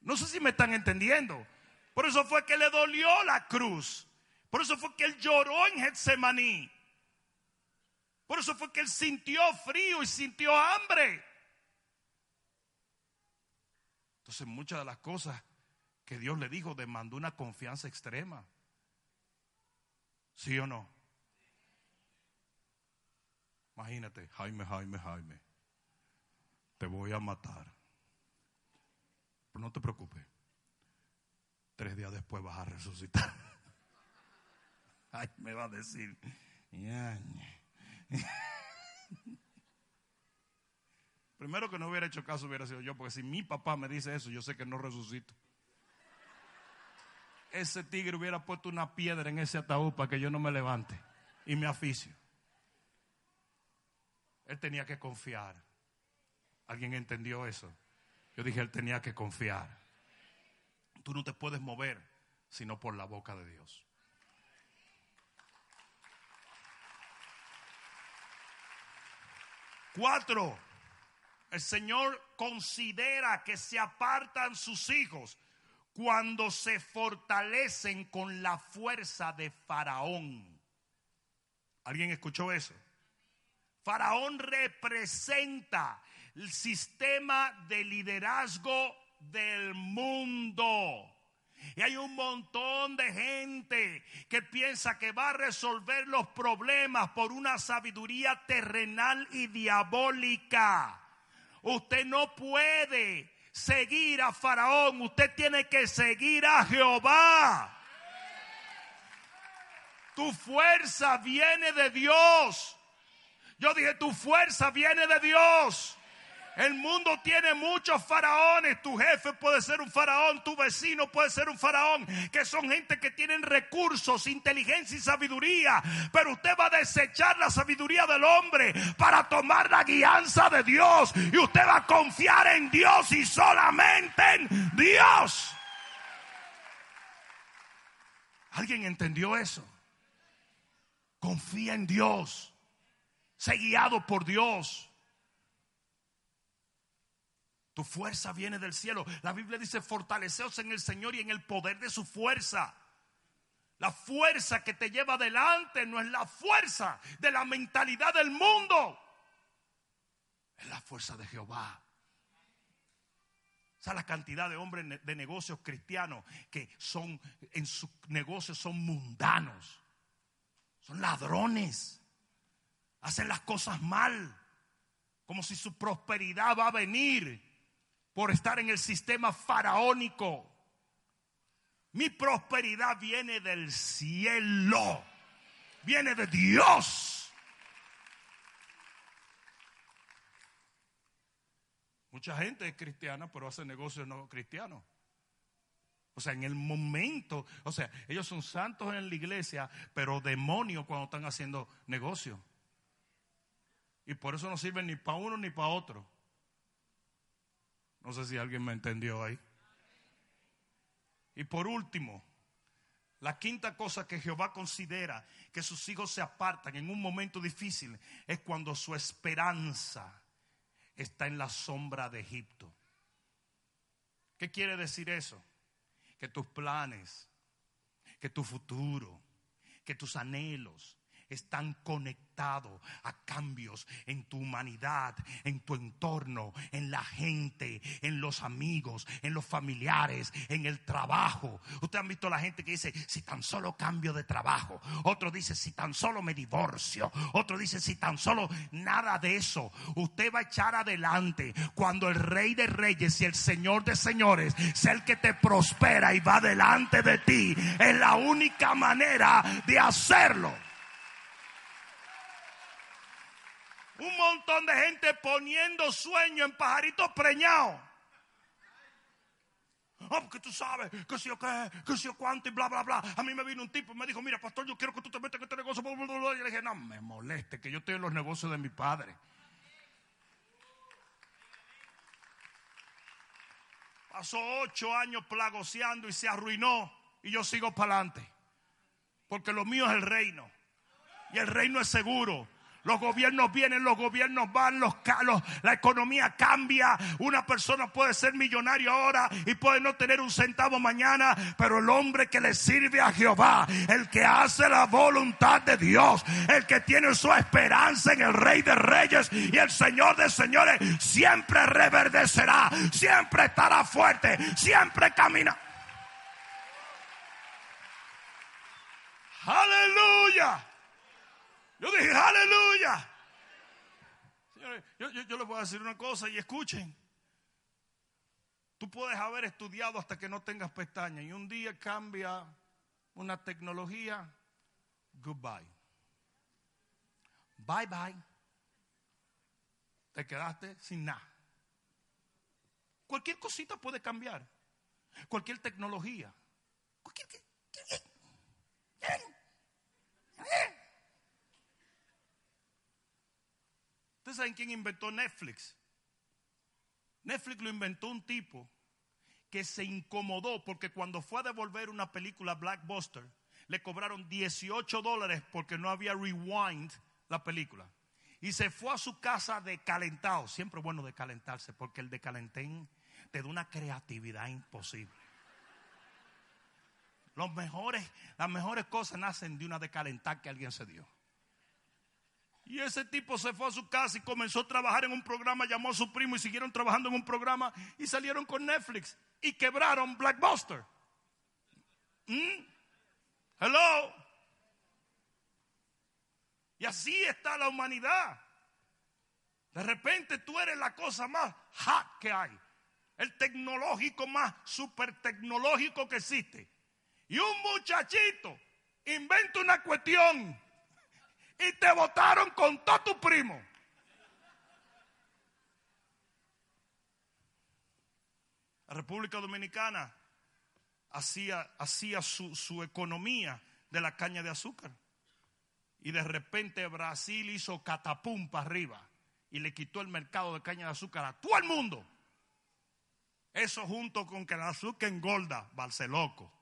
No sé si me están entendiendo. Por eso fue que le dolió la cruz. Por eso fue que Él lloró en Getsemaní. Por eso fue que él sintió frío y sintió hambre. Entonces muchas de las cosas que Dios le dijo demandó una confianza extrema. ¿Sí o no? Imagínate, Jaime, Jaime, Jaime, te voy a matar. Pero no te preocupes. Tres días después vas a resucitar. [LAUGHS] Ay, me va a decir. [LAUGHS] Primero que no hubiera hecho caso hubiera sido yo, porque si mi papá me dice eso, yo sé que no resucito. Ese tigre hubiera puesto una piedra en ese ataúd para que yo no me levante y me aficio. Él tenía que confiar. ¿Alguien entendió eso? Yo dije, él tenía que confiar. Tú no te puedes mover sino por la boca de Dios. Cuatro, el Señor considera que se apartan sus hijos cuando se fortalecen con la fuerza de Faraón. ¿Alguien escuchó eso? Faraón representa el sistema de liderazgo del mundo. Y hay un montón de gente que piensa que va a resolver los problemas por una sabiduría terrenal y diabólica. Usted no puede seguir a Faraón, usted tiene que seguir a Jehová. Tu fuerza viene de Dios. Yo dije, tu fuerza viene de Dios. El mundo tiene muchos faraones. Tu jefe puede ser un faraón, tu vecino puede ser un faraón, que son gente que tienen recursos, inteligencia y sabiduría. Pero usted va a desechar la sabiduría del hombre para tomar la guianza de Dios. Y usted va a confiar en Dios y solamente en Dios. ¿Alguien entendió eso? Confía en Dios. Sé guiado por Dios. Tu fuerza viene del cielo. La Biblia dice, fortaleceos en el Señor y en el poder de su fuerza. La fuerza que te lleva adelante no es la fuerza de la mentalidad del mundo. Es la fuerza de Jehová. O sea, la cantidad de hombres de negocios cristianos que son en sus negocios son mundanos. Son ladrones. Hacen las cosas mal. Como si su prosperidad va a venir por estar en el sistema faraónico. Mi prosperidad viene del cielo, viene de Dios. Mucha gente es cristiana, pero hace negocios no cristianos. O sea, en el momento, o sea, ellos son santos en la iglesia, pero demonios cuando están haciendo negocios. Y por eso no sirven ni para uno ni para otro. No sé si alguien me entendió ahí. Y por último, la quinta cosa que Jehová considera que sus hijos se apartan en un momento difícil es cuando su esperanza está en la sombra de Egipto. ¿Qué quiere decir eso? Que tus planes, que tu futuro, que tus anhelos, están conectados a cambios en tu humanidad, en tu entorno, en la gente, en los amigos, en los familiares, en el trabajo. Ustedes han visto la gente que dice, si tan solo cambio de trabajo. Otro dice, si tan solo me divorcio. Otro dice, si tan solo nada de eso. Usted va a echar adelante cuando el rey de reyes y el señor de señores sea el que te prospera y va delante de ti. Es la única manera de hacerlo. Un montón de gente poniendo sueño en pajaritos preñados. Oh, porque tú sabes que si yo qué, que si yo cuánto y bla, bla, bla. A mí me vino un tipo y me dijo, mira, pastor, yo quiero que tú te metas en este negocio. Y le dije, no me moleste, que yo estoy en los negocios de mi padre. Pasó ocho años plagoseando y se arruinó. Y yo sigo para adelante. Porque lo mío es el reino. Y el reino es seguro. Los gobiernos vienen, los gobiernos van, los, la economía cambia. Una persona puede ser millonario ahora y puede no tener un centavo mañana, pero el hombre que le sirve a Jehová, el que hace la voluntad de Dios, el que tiene su esperanza en el Rey de Reyes y el Señor de Señores, siempre reverdecerá, siempre estará fuerte, siempre camina. Aleluya. Yo dije, aleluya. Señores, yo, les voy a decir una cosa y escuchen. Tú puedes haber estudiado hasta que no tengas pestañas y un día cambia una tecnología. Goodbye. Bye bye. Te quedaste sin nada. Cualquier cosita puede cambiar. Cualquier tecnología. Cualquier. ¿Ustedes saben quién inventó Netflix? Netflix lo inventó un tipo que se incomodó porque cuando fue a devolver una película Blackbuster, le cobraron 18 dólares porque no había rewind la película. Y se fue a su casa decalentado. Siempre bueno decalentarse porque el decalentén te da una creatividad imposible. Los mejores, las mejores cosas nacen de una decalentar que alguien se dio. Y ese tipo se fue a su casa y comenzó a trabajar en un programa, llamó a su primo y siguieron trabajando en un programa y salieron con Netflix y quebraron Blackbuster. ¿Mm? Hello. Y así está la humanidad. De repente tú eres la cosa más hot que hay. El tecnológico más super tecnológico que existe. Y un muchachito inventa una cuestión y te votaron con todo tu primo. La República Dominicana hacía, hacía su, su economía de la caña de azúcar. Y de repente Brasil hizo catapum para arriba y le quitó el mercado de caña de azúcar a todo el mundo. Eso junto con que el azúcar engorda, loco.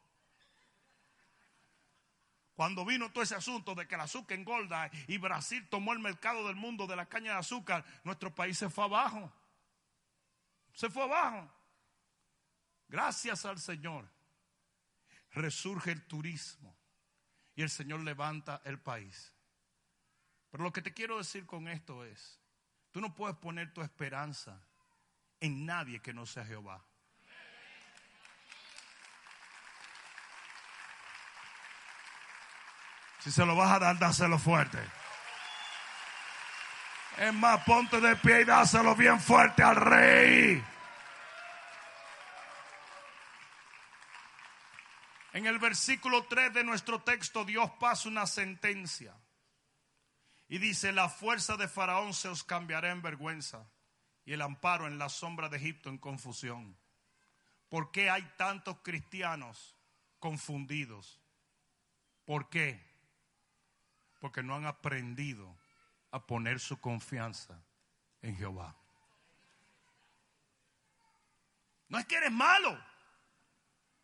Cuando vino todo ese asunto de que el azúcar engorda y Brasil tomó el mercado del mundo de la caña de azúcar, nuestro país se fue abajo. Se fue abajo. Gracias al Señor. Resurge el turismo y el Señor levanta el país. Pero lo que te quiero decir con esto es, tú no puedes poner tu esperanza en nadie que no sea Jehová. Si se lo vas a dar, dáselo fuerte. Es más, ponte de pie y dáselo bien fuerte al rey. En el versículo 3 de nuestro texto, Dios pasa una sentencia. Y dice, la fuerza de Faraón se os cambiará en vergüenza y el amparo en la sombra de Egipto en confusión. ¿Por qué hay tantos cristianos confundidos? ¿Por qué? Porque no han aprendido a poner su confianza en Jehová. No es que eres malo.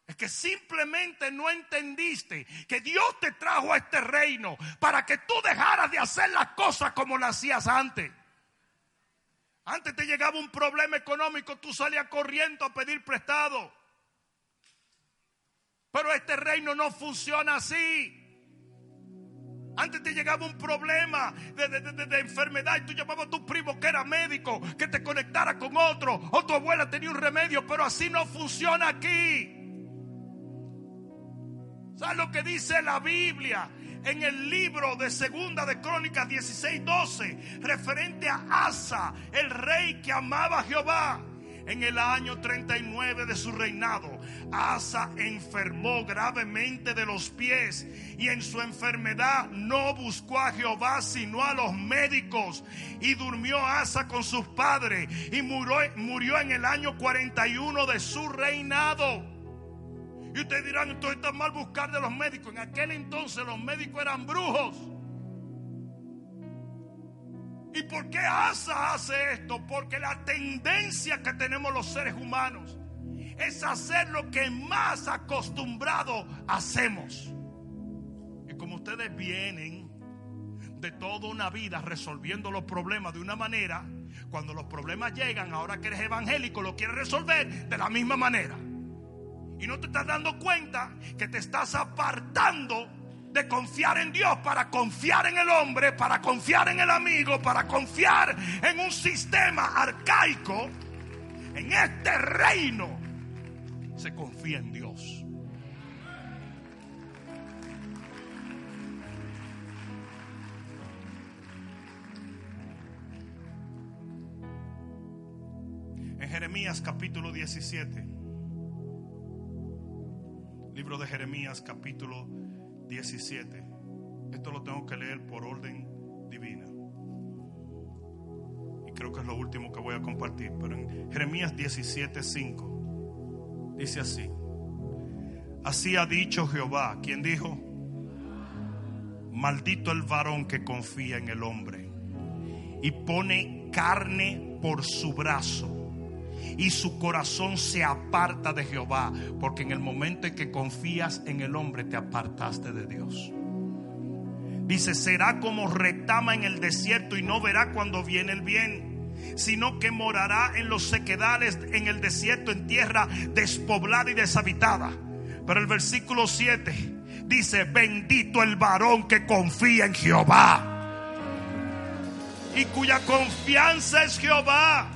Es que simplemente no entendiste que Dios te trajo a este reino para que tú dejaras de hacer las cosas como las hacías antes. Antes te llegaba un problema económico, tú salías corriendo a pedir prestado. Pero este reino no funciona así. Antes te llegaba un problema de, enfermedad y tú llamabas a tu primo que era médico, que te conectara con otro, o tu abuela tenía un remedio, pero así no funciona aquí. ¿Sabes lo que dice la Biblia? En el libro de Segunda de Crónicas 16, 12, referente a Asa, el rey que amaba a Jehová. En el año 39 de su reinado, Asa enfermó gravemente de los pies y en su enfermedad no buscó a Jehová sino a los médicos. Y durmió Asa con sus padres y murió, murió en el año 41 de su reinado. Y ustedes dirán, entonces está mal buscar de los médicos. En aquel entonces los médicos eran brujos. ¿Y por qué Asa hace esto? Porque la tendencia que tenemos los seres humanos es hacer lo que más acostumbrado hacemos. Y como ustedes vienen de toda una vida resolviendo los problemas de una manera, cuando los problemas llegan, ahora que eres evangélico, lo quieres resolver de la misma manera. Y no te estás dando cuenta que te estás apartando de confiar en Dios para confiar en el hombre, para confiar en el amigo, para confiar en un sistema arcaico. En este reino se confía en Dios. En Jeremías capítulo 17 Libro de Jeremías capítulo 17. Esto lo tengo que leer por orden divina. Y creo que es lo último que voy a compartir. Pero en Jeremías 17, 5 dice así. Así ha dicho Jehová. ¿Quién dijo? Maldito el varón que confía en el hombre y pone carne por su brazo y su corazón se aparta de Jehová, porque en el momento en que confías en el hombre te apartaste de Dios. Dice, será como retama en el desierto y no verá cuando viene el bien, sino que morará en los sequedales, en el desierto, en tierra despoblada y deshabitada. Pero el versículo 7 dice, bendito el varón que confía en Jehová y cuya confianza es Jehová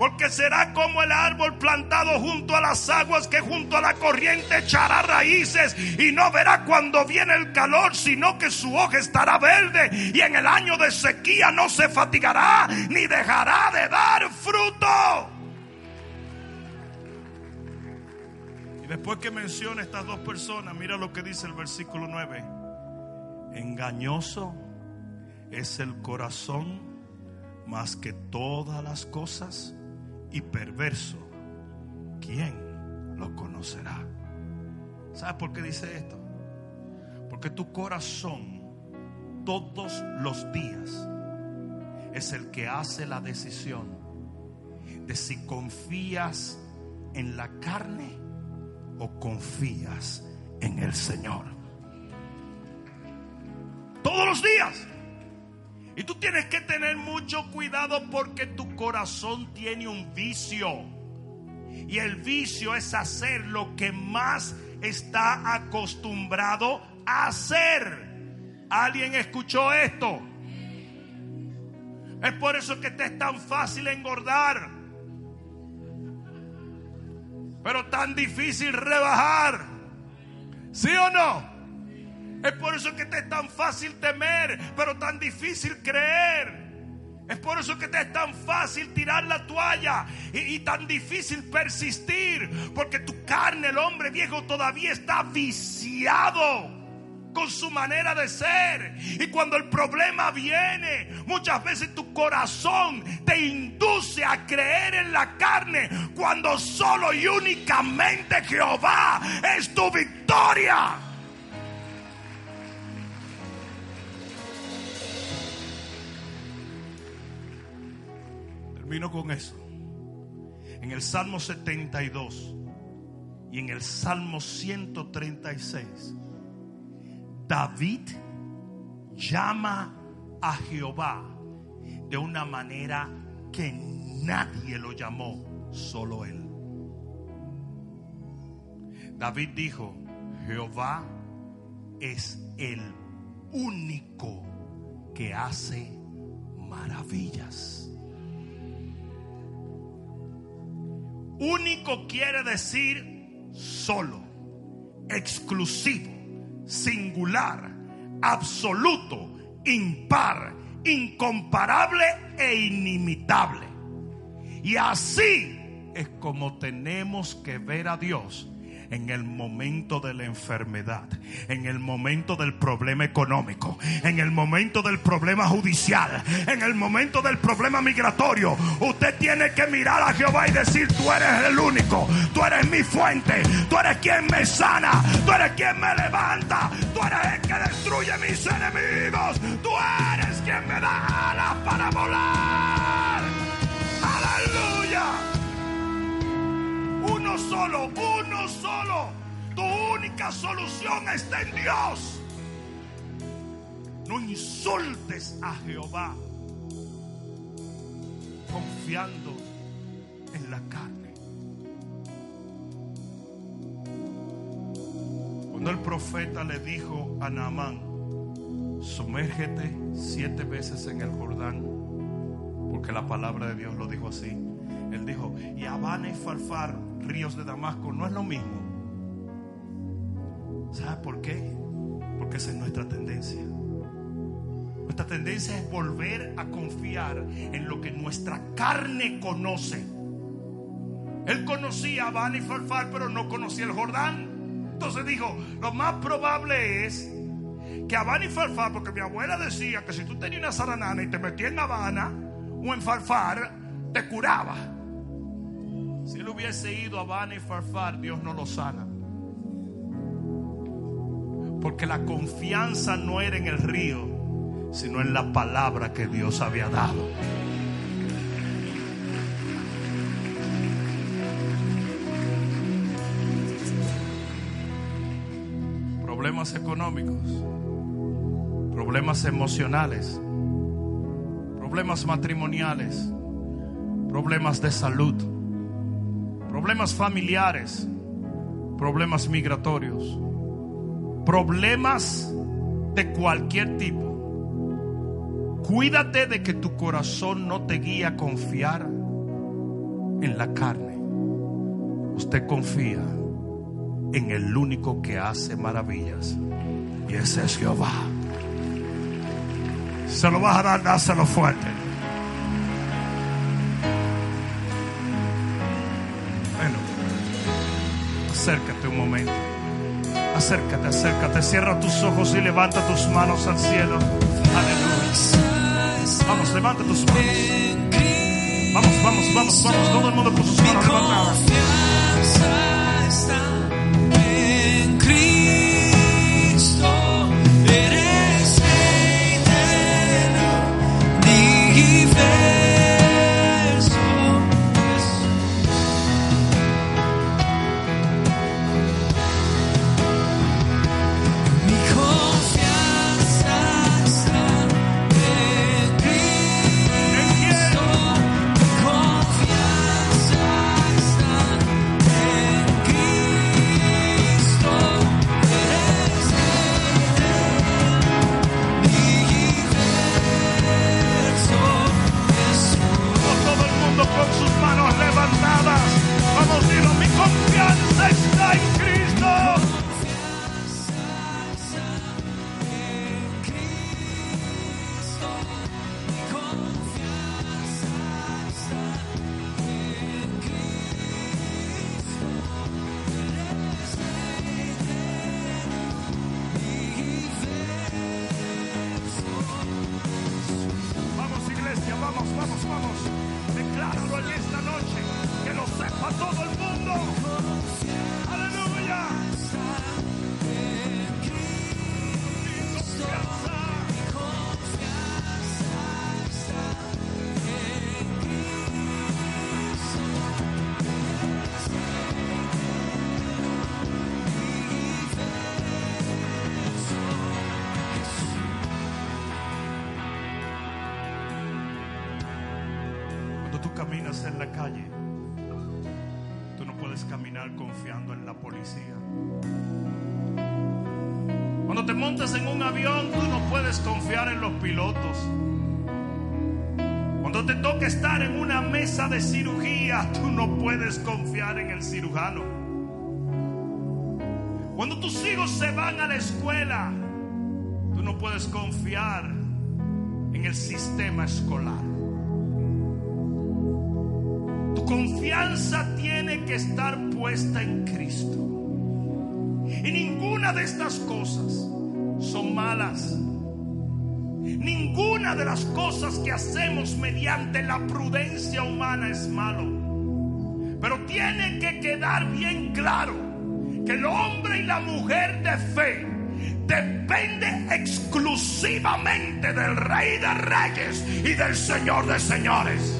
porque será como el árbol plantado junto a las aguas que junto a la corriente echará raíces y no verá cuando viene el calor, sino que su hoja estará verde y en el año de sequía no se fatigará ni dejará de dar fruto. Y después que menciona estas dos personas, mira lo que dice el versículo 9. Engañoso es el corazón más que todas las cosas y perverso, ¿quién lo conocerá? ¿Sabes por qué dice esto? Porque tu corazón todos los días es el que hace la decisión de si confías en la carne o confías en el Señor. Todos los días. Y tú tienes que tener mucho cuidado porque tu corazón tiene un vicio. Y el vicio es hacer lo que más está acostumbrado a hacer. ¿Alguien escuchó esto? Es por eso que te es tan fácil engordar. Pero tan difícil rebajar. ¿Sí o no? Es por eso que te es tan fácil temer, pero tan difícil creer. Es por eso que te es tan fácil tirar la toalla y, tan difícil persistir. Porque tu carne, el hombre viejo, todavía está viciado con su manera de ser. Y cuando el problema viene, muchas veces tu corazón te induce a creer en la carne cuando solo y únicamente Jehová es tu victoria. Vino con eso. En el Salmo 72 y en el Salmo 136, David llama a Jehová de una manera que nadie lo llamó, solo él. David dijo, Jehová es el único que hace maravillas. Único quiere decir solo, exclusivo, singular, absoluto, impar, incomparable e inimitable. Y así es como tenemos que ver a Dios en el momento de la enfermedad, en el momento del problema económico, en el momento del problema judicial, en el momento del problema migratorio. Usted tiene que mirar a Jehová y decir, tú eres el único, tú eres mi fuente, tú eres quien me sana, tú eres quien me levanta, tú eres el que destruye mis enemigos, tú eres quien me da alas para volar. Solo, uno solo. Tu única solución está en Dios. No insultes a Jehová confiando en la carne. Cuando el profeta le dijo a Naamán, sumérgete siete veces en el Jordán, porque la palabra de Dios lo dijo así. Él dijo, y Habana y Farfar, ríos de Damasco, no es lo mismo. ¿Sabe por qué? Porque esa es nuestra tendencia. Nuestra tendencia es volver a confiar en lo que nuestra carne conoce. Él conocía Habana y Farfar, pero no conocía el Jordán. Entonces dijo, lo más probable es que Habana y Farfar, porque mi abuela decía que si tú tenías una zaranana y te metías en Habana o en Farfar, te curaba. Si él hubiese ido a Habana y Farfar, Dios no lo sana. Porque la confianza no era en el río, sino en la palabra que Dios había dado. Problemas económicos, problemas emocionales, problemas matrimoniales, problemas de salud, problemas familiares, problemas migratorios, problemas de cualquier tipo. Cuídate de que tu corazón no te guíe a confiar en la carne. Usted confía en el único que hace maravillas. Y ese es Jehová. Se lo vas a dar, dáselo fuerte. Acércate un momento. Acércate, acércate. Cierra tus ojos y levanta tus manos al cielo. Aleluya. Vamos, levanta tus manos. Vamos, vamos, vamos, vamos. Todo el mundo con sus manos levantadas. Confiando en la policía. Cuando te montas en un avión, tú no puedes confiar en los pilotos. Cuando te toca estar en una mesa de cirugía, tú no puedes confiar en el cirujano. Cuando tus hijos se van a la escuela, tú no puedes confiar en el sistema escolar. Confianza tiene que estar puesta en Cristo. Y ninguna de estas cosas son malas. Ninguna de las cosas que hacemos mediante la prudencia humana es malo. Pero tiene que quedar bien claro que el hombre y la mujer de fe depende exclusivamente del Rey de Reyes y del Señor de Señores.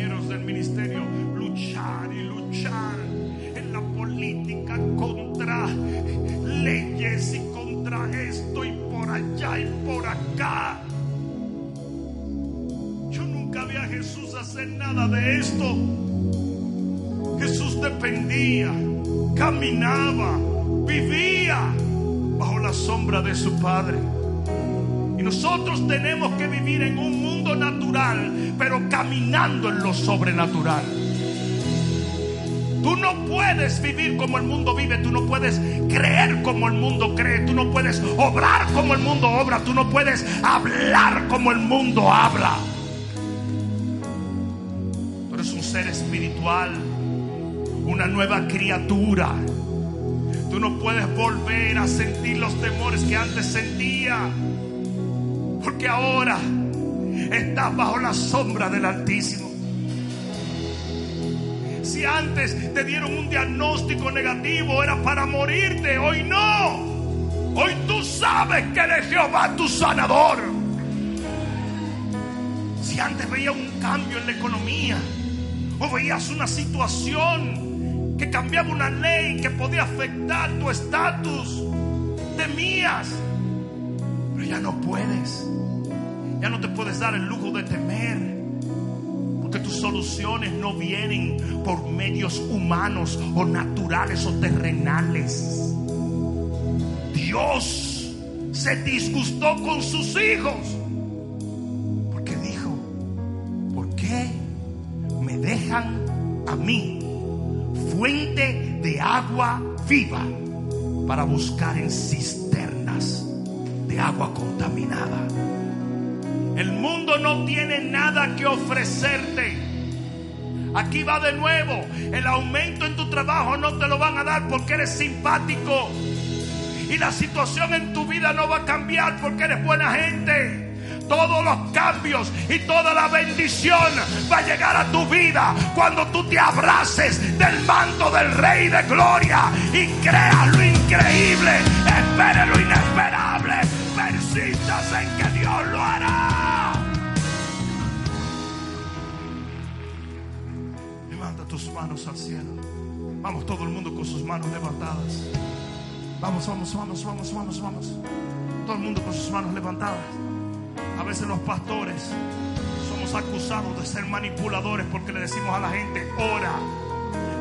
Compañeros del ministerio luchar y luchar en la política contra leyes y contra esto y por allá y por acá. Yo nunca vi a Jesús hacer nada de esto. Jesús dependía, caminaba, vivía bajo la sombra de su Padre. Y nosotros tenemos que vivir en un mundo natural, pero caminando en lo sobrenatural. Tú no puedes vivir como el mundo vive, tú no puedes creer como el mundo cree, tú no puedes obrar como el mundo obra, tú no puedes hablar como el mundo habla. Tú eres un ser espiritual, una nueva criatura. Tú no puedes volver a sentir los temores que antes sentía. Porque ahora estás bajo la sombra del Altísimo. Si antes te dieron un diagnóstico negativo era para morirte, hoy no. Hoy tú sabes que eres Jehová tu sanador. Si antes veías un cambio en la economía o veías una situación que cambiaba una ley que podía afectar tu estatus, temías. Pero ya no puedes. Ya no te puedes dar el lujo de temer. Porque tus soluciones no vienen por medios humanos o naturales o terrenales. Dios se disgustó con sus hijos. Porque dijo, ¿por qué me dejan a mí fuente de agua viva para buscar en cisternas agua contaminada? El mundo no tiene nada que ofrecerte. Aquí va de nuevo. El aumento en tu trabajo no te lo van a dar porque eres simpático. Y la situación en tu vida no va a cambiar porque eres buena gente. Todos los cambios y toda la bendición va a llegar a tu vida cuando tú te abraces del manto del Rey de Gloria y creas lo increíble, espere lo inesperable, persistas en que Dios lo hará. Levanta tus manos al cielo. Vamos todo el mundo con sus manos levantadas. Vamos, vamos, vamos, vamos, vamos, vamos. Todo el mundo con sus manos levantadas. A veces los pastores somos acusados de ser manipuladores porque le decimos a la gente, ora.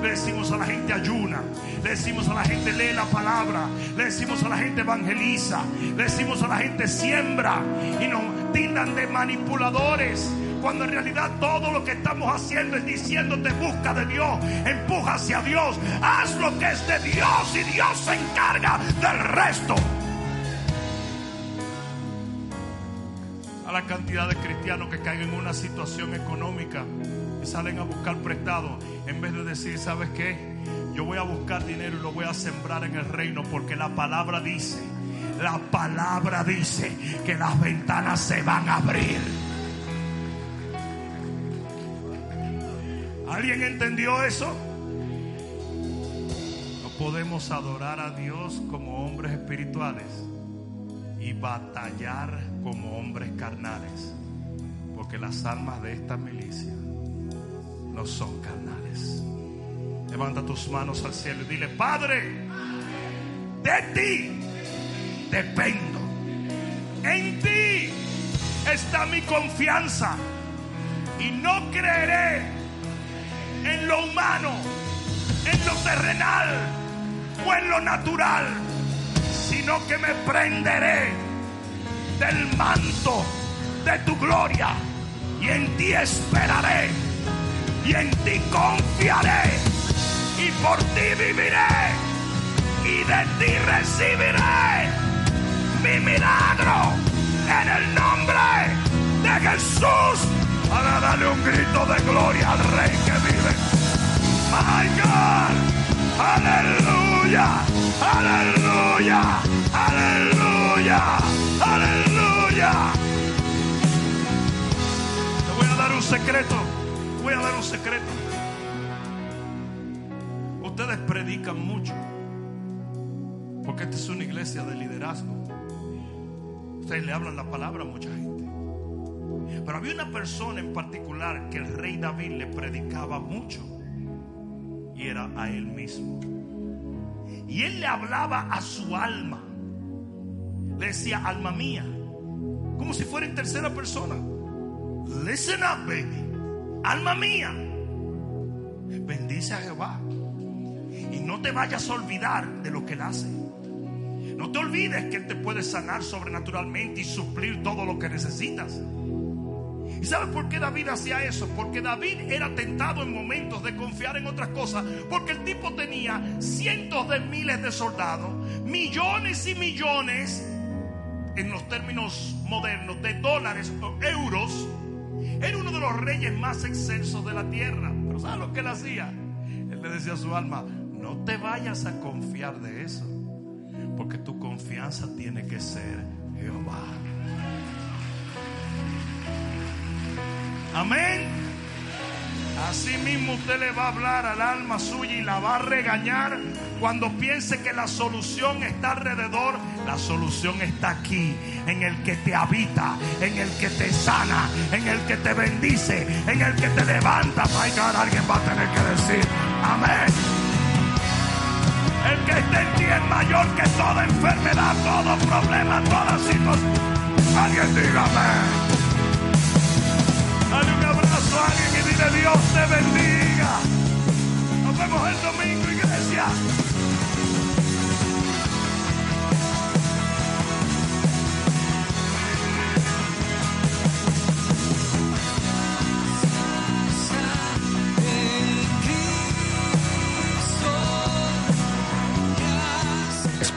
Le decimos a la gente ayuna, le decimos a la gente lee la palabra, le decimos a la gente evangeliza, le decimos a la gente siembra y nos tildan de manipuladores. Cuando en realidad todo lo que estamos haciendo es diciéndote busca de Dios, empuja hacia Dios, haz lo que es de Dios y Dios se encarga del resto. A la cantidad de cristianos que caen en una situación económica y salen a buscar prestado en vez de decir, ¿sabes qué? Yo voy a buscar dinero y lo voy a sembrar en el reino porque la palabra dice, la palabra dice que las ventanas se van a abrir. ¿Alguien entendió eso? No podemos adorar a Dios como hombres espirituales y batallar como hombres carnales, porque las almas de esta milicia no son carnales. Levanta tus manos al cielo y dile, Padre, de ti dependo. En ti está mi confianza. Y no creeré en lo humano, en lo terrenal o en lo natural, sino que me prenderé del manto de tu gloria y en ti esperaré y en ti confiaré. Y por ti viviré. Y de ti recibiré mi milagro. En el nombre de Jesús. Para darle un grito de gloria al Rey que vive. My God, aleluya, aleluya, aleluya, aleluya. Te voy a dar un secreto, voy a dar un secreto. Ustedes predican mucho, porque esta es una iglesia de liderazgo. Ustedes le hablan la palabra a mucha gente. Pero había una persona en particular que el rey David le predicaba mucho. Y era a él mismo. Y él le hablaba a su alma. Le decía, alma mía. Como si fuera en tercera persona. Listen up, baby. Alma mía. Bendice a Jehová. Y no te vayas a olvidar de lo que él hace. No te olvides que Él te puede sanar sobrenaturalmente y suplir todo lo que necesitas. ¿Y sabes por qué David hacía eso? Porque David era tentado en momentos de confiar en otras cosas. Porque el tipo tenía cientos de miles de soldados, millones y millones, en los términos modernos, de dólares o euros. Era uno de los reyes más excelsos de la tierra. Pero ¿sabes lo que él hacía? Él le decía a su alma, no te vayas a confiar de eso. Porque tu confianza tiene que ser Jehová. Amén. Así mismo usted le va a hablar al alma suya y la va a regañar cuando piense que la solución está alrededor. La solución está aquí, en el que te habita, en el que te sana, en el que te bendice, en el que te levanta. My God, alguien va a tener que decir, amén. El que está en ti es mayor que toda enfermedad, todo problema, toda situación. Alguien diga amén. Dale un abrazo a alguien y dile Dios te bendiga. Vemos el domingo, iglesia.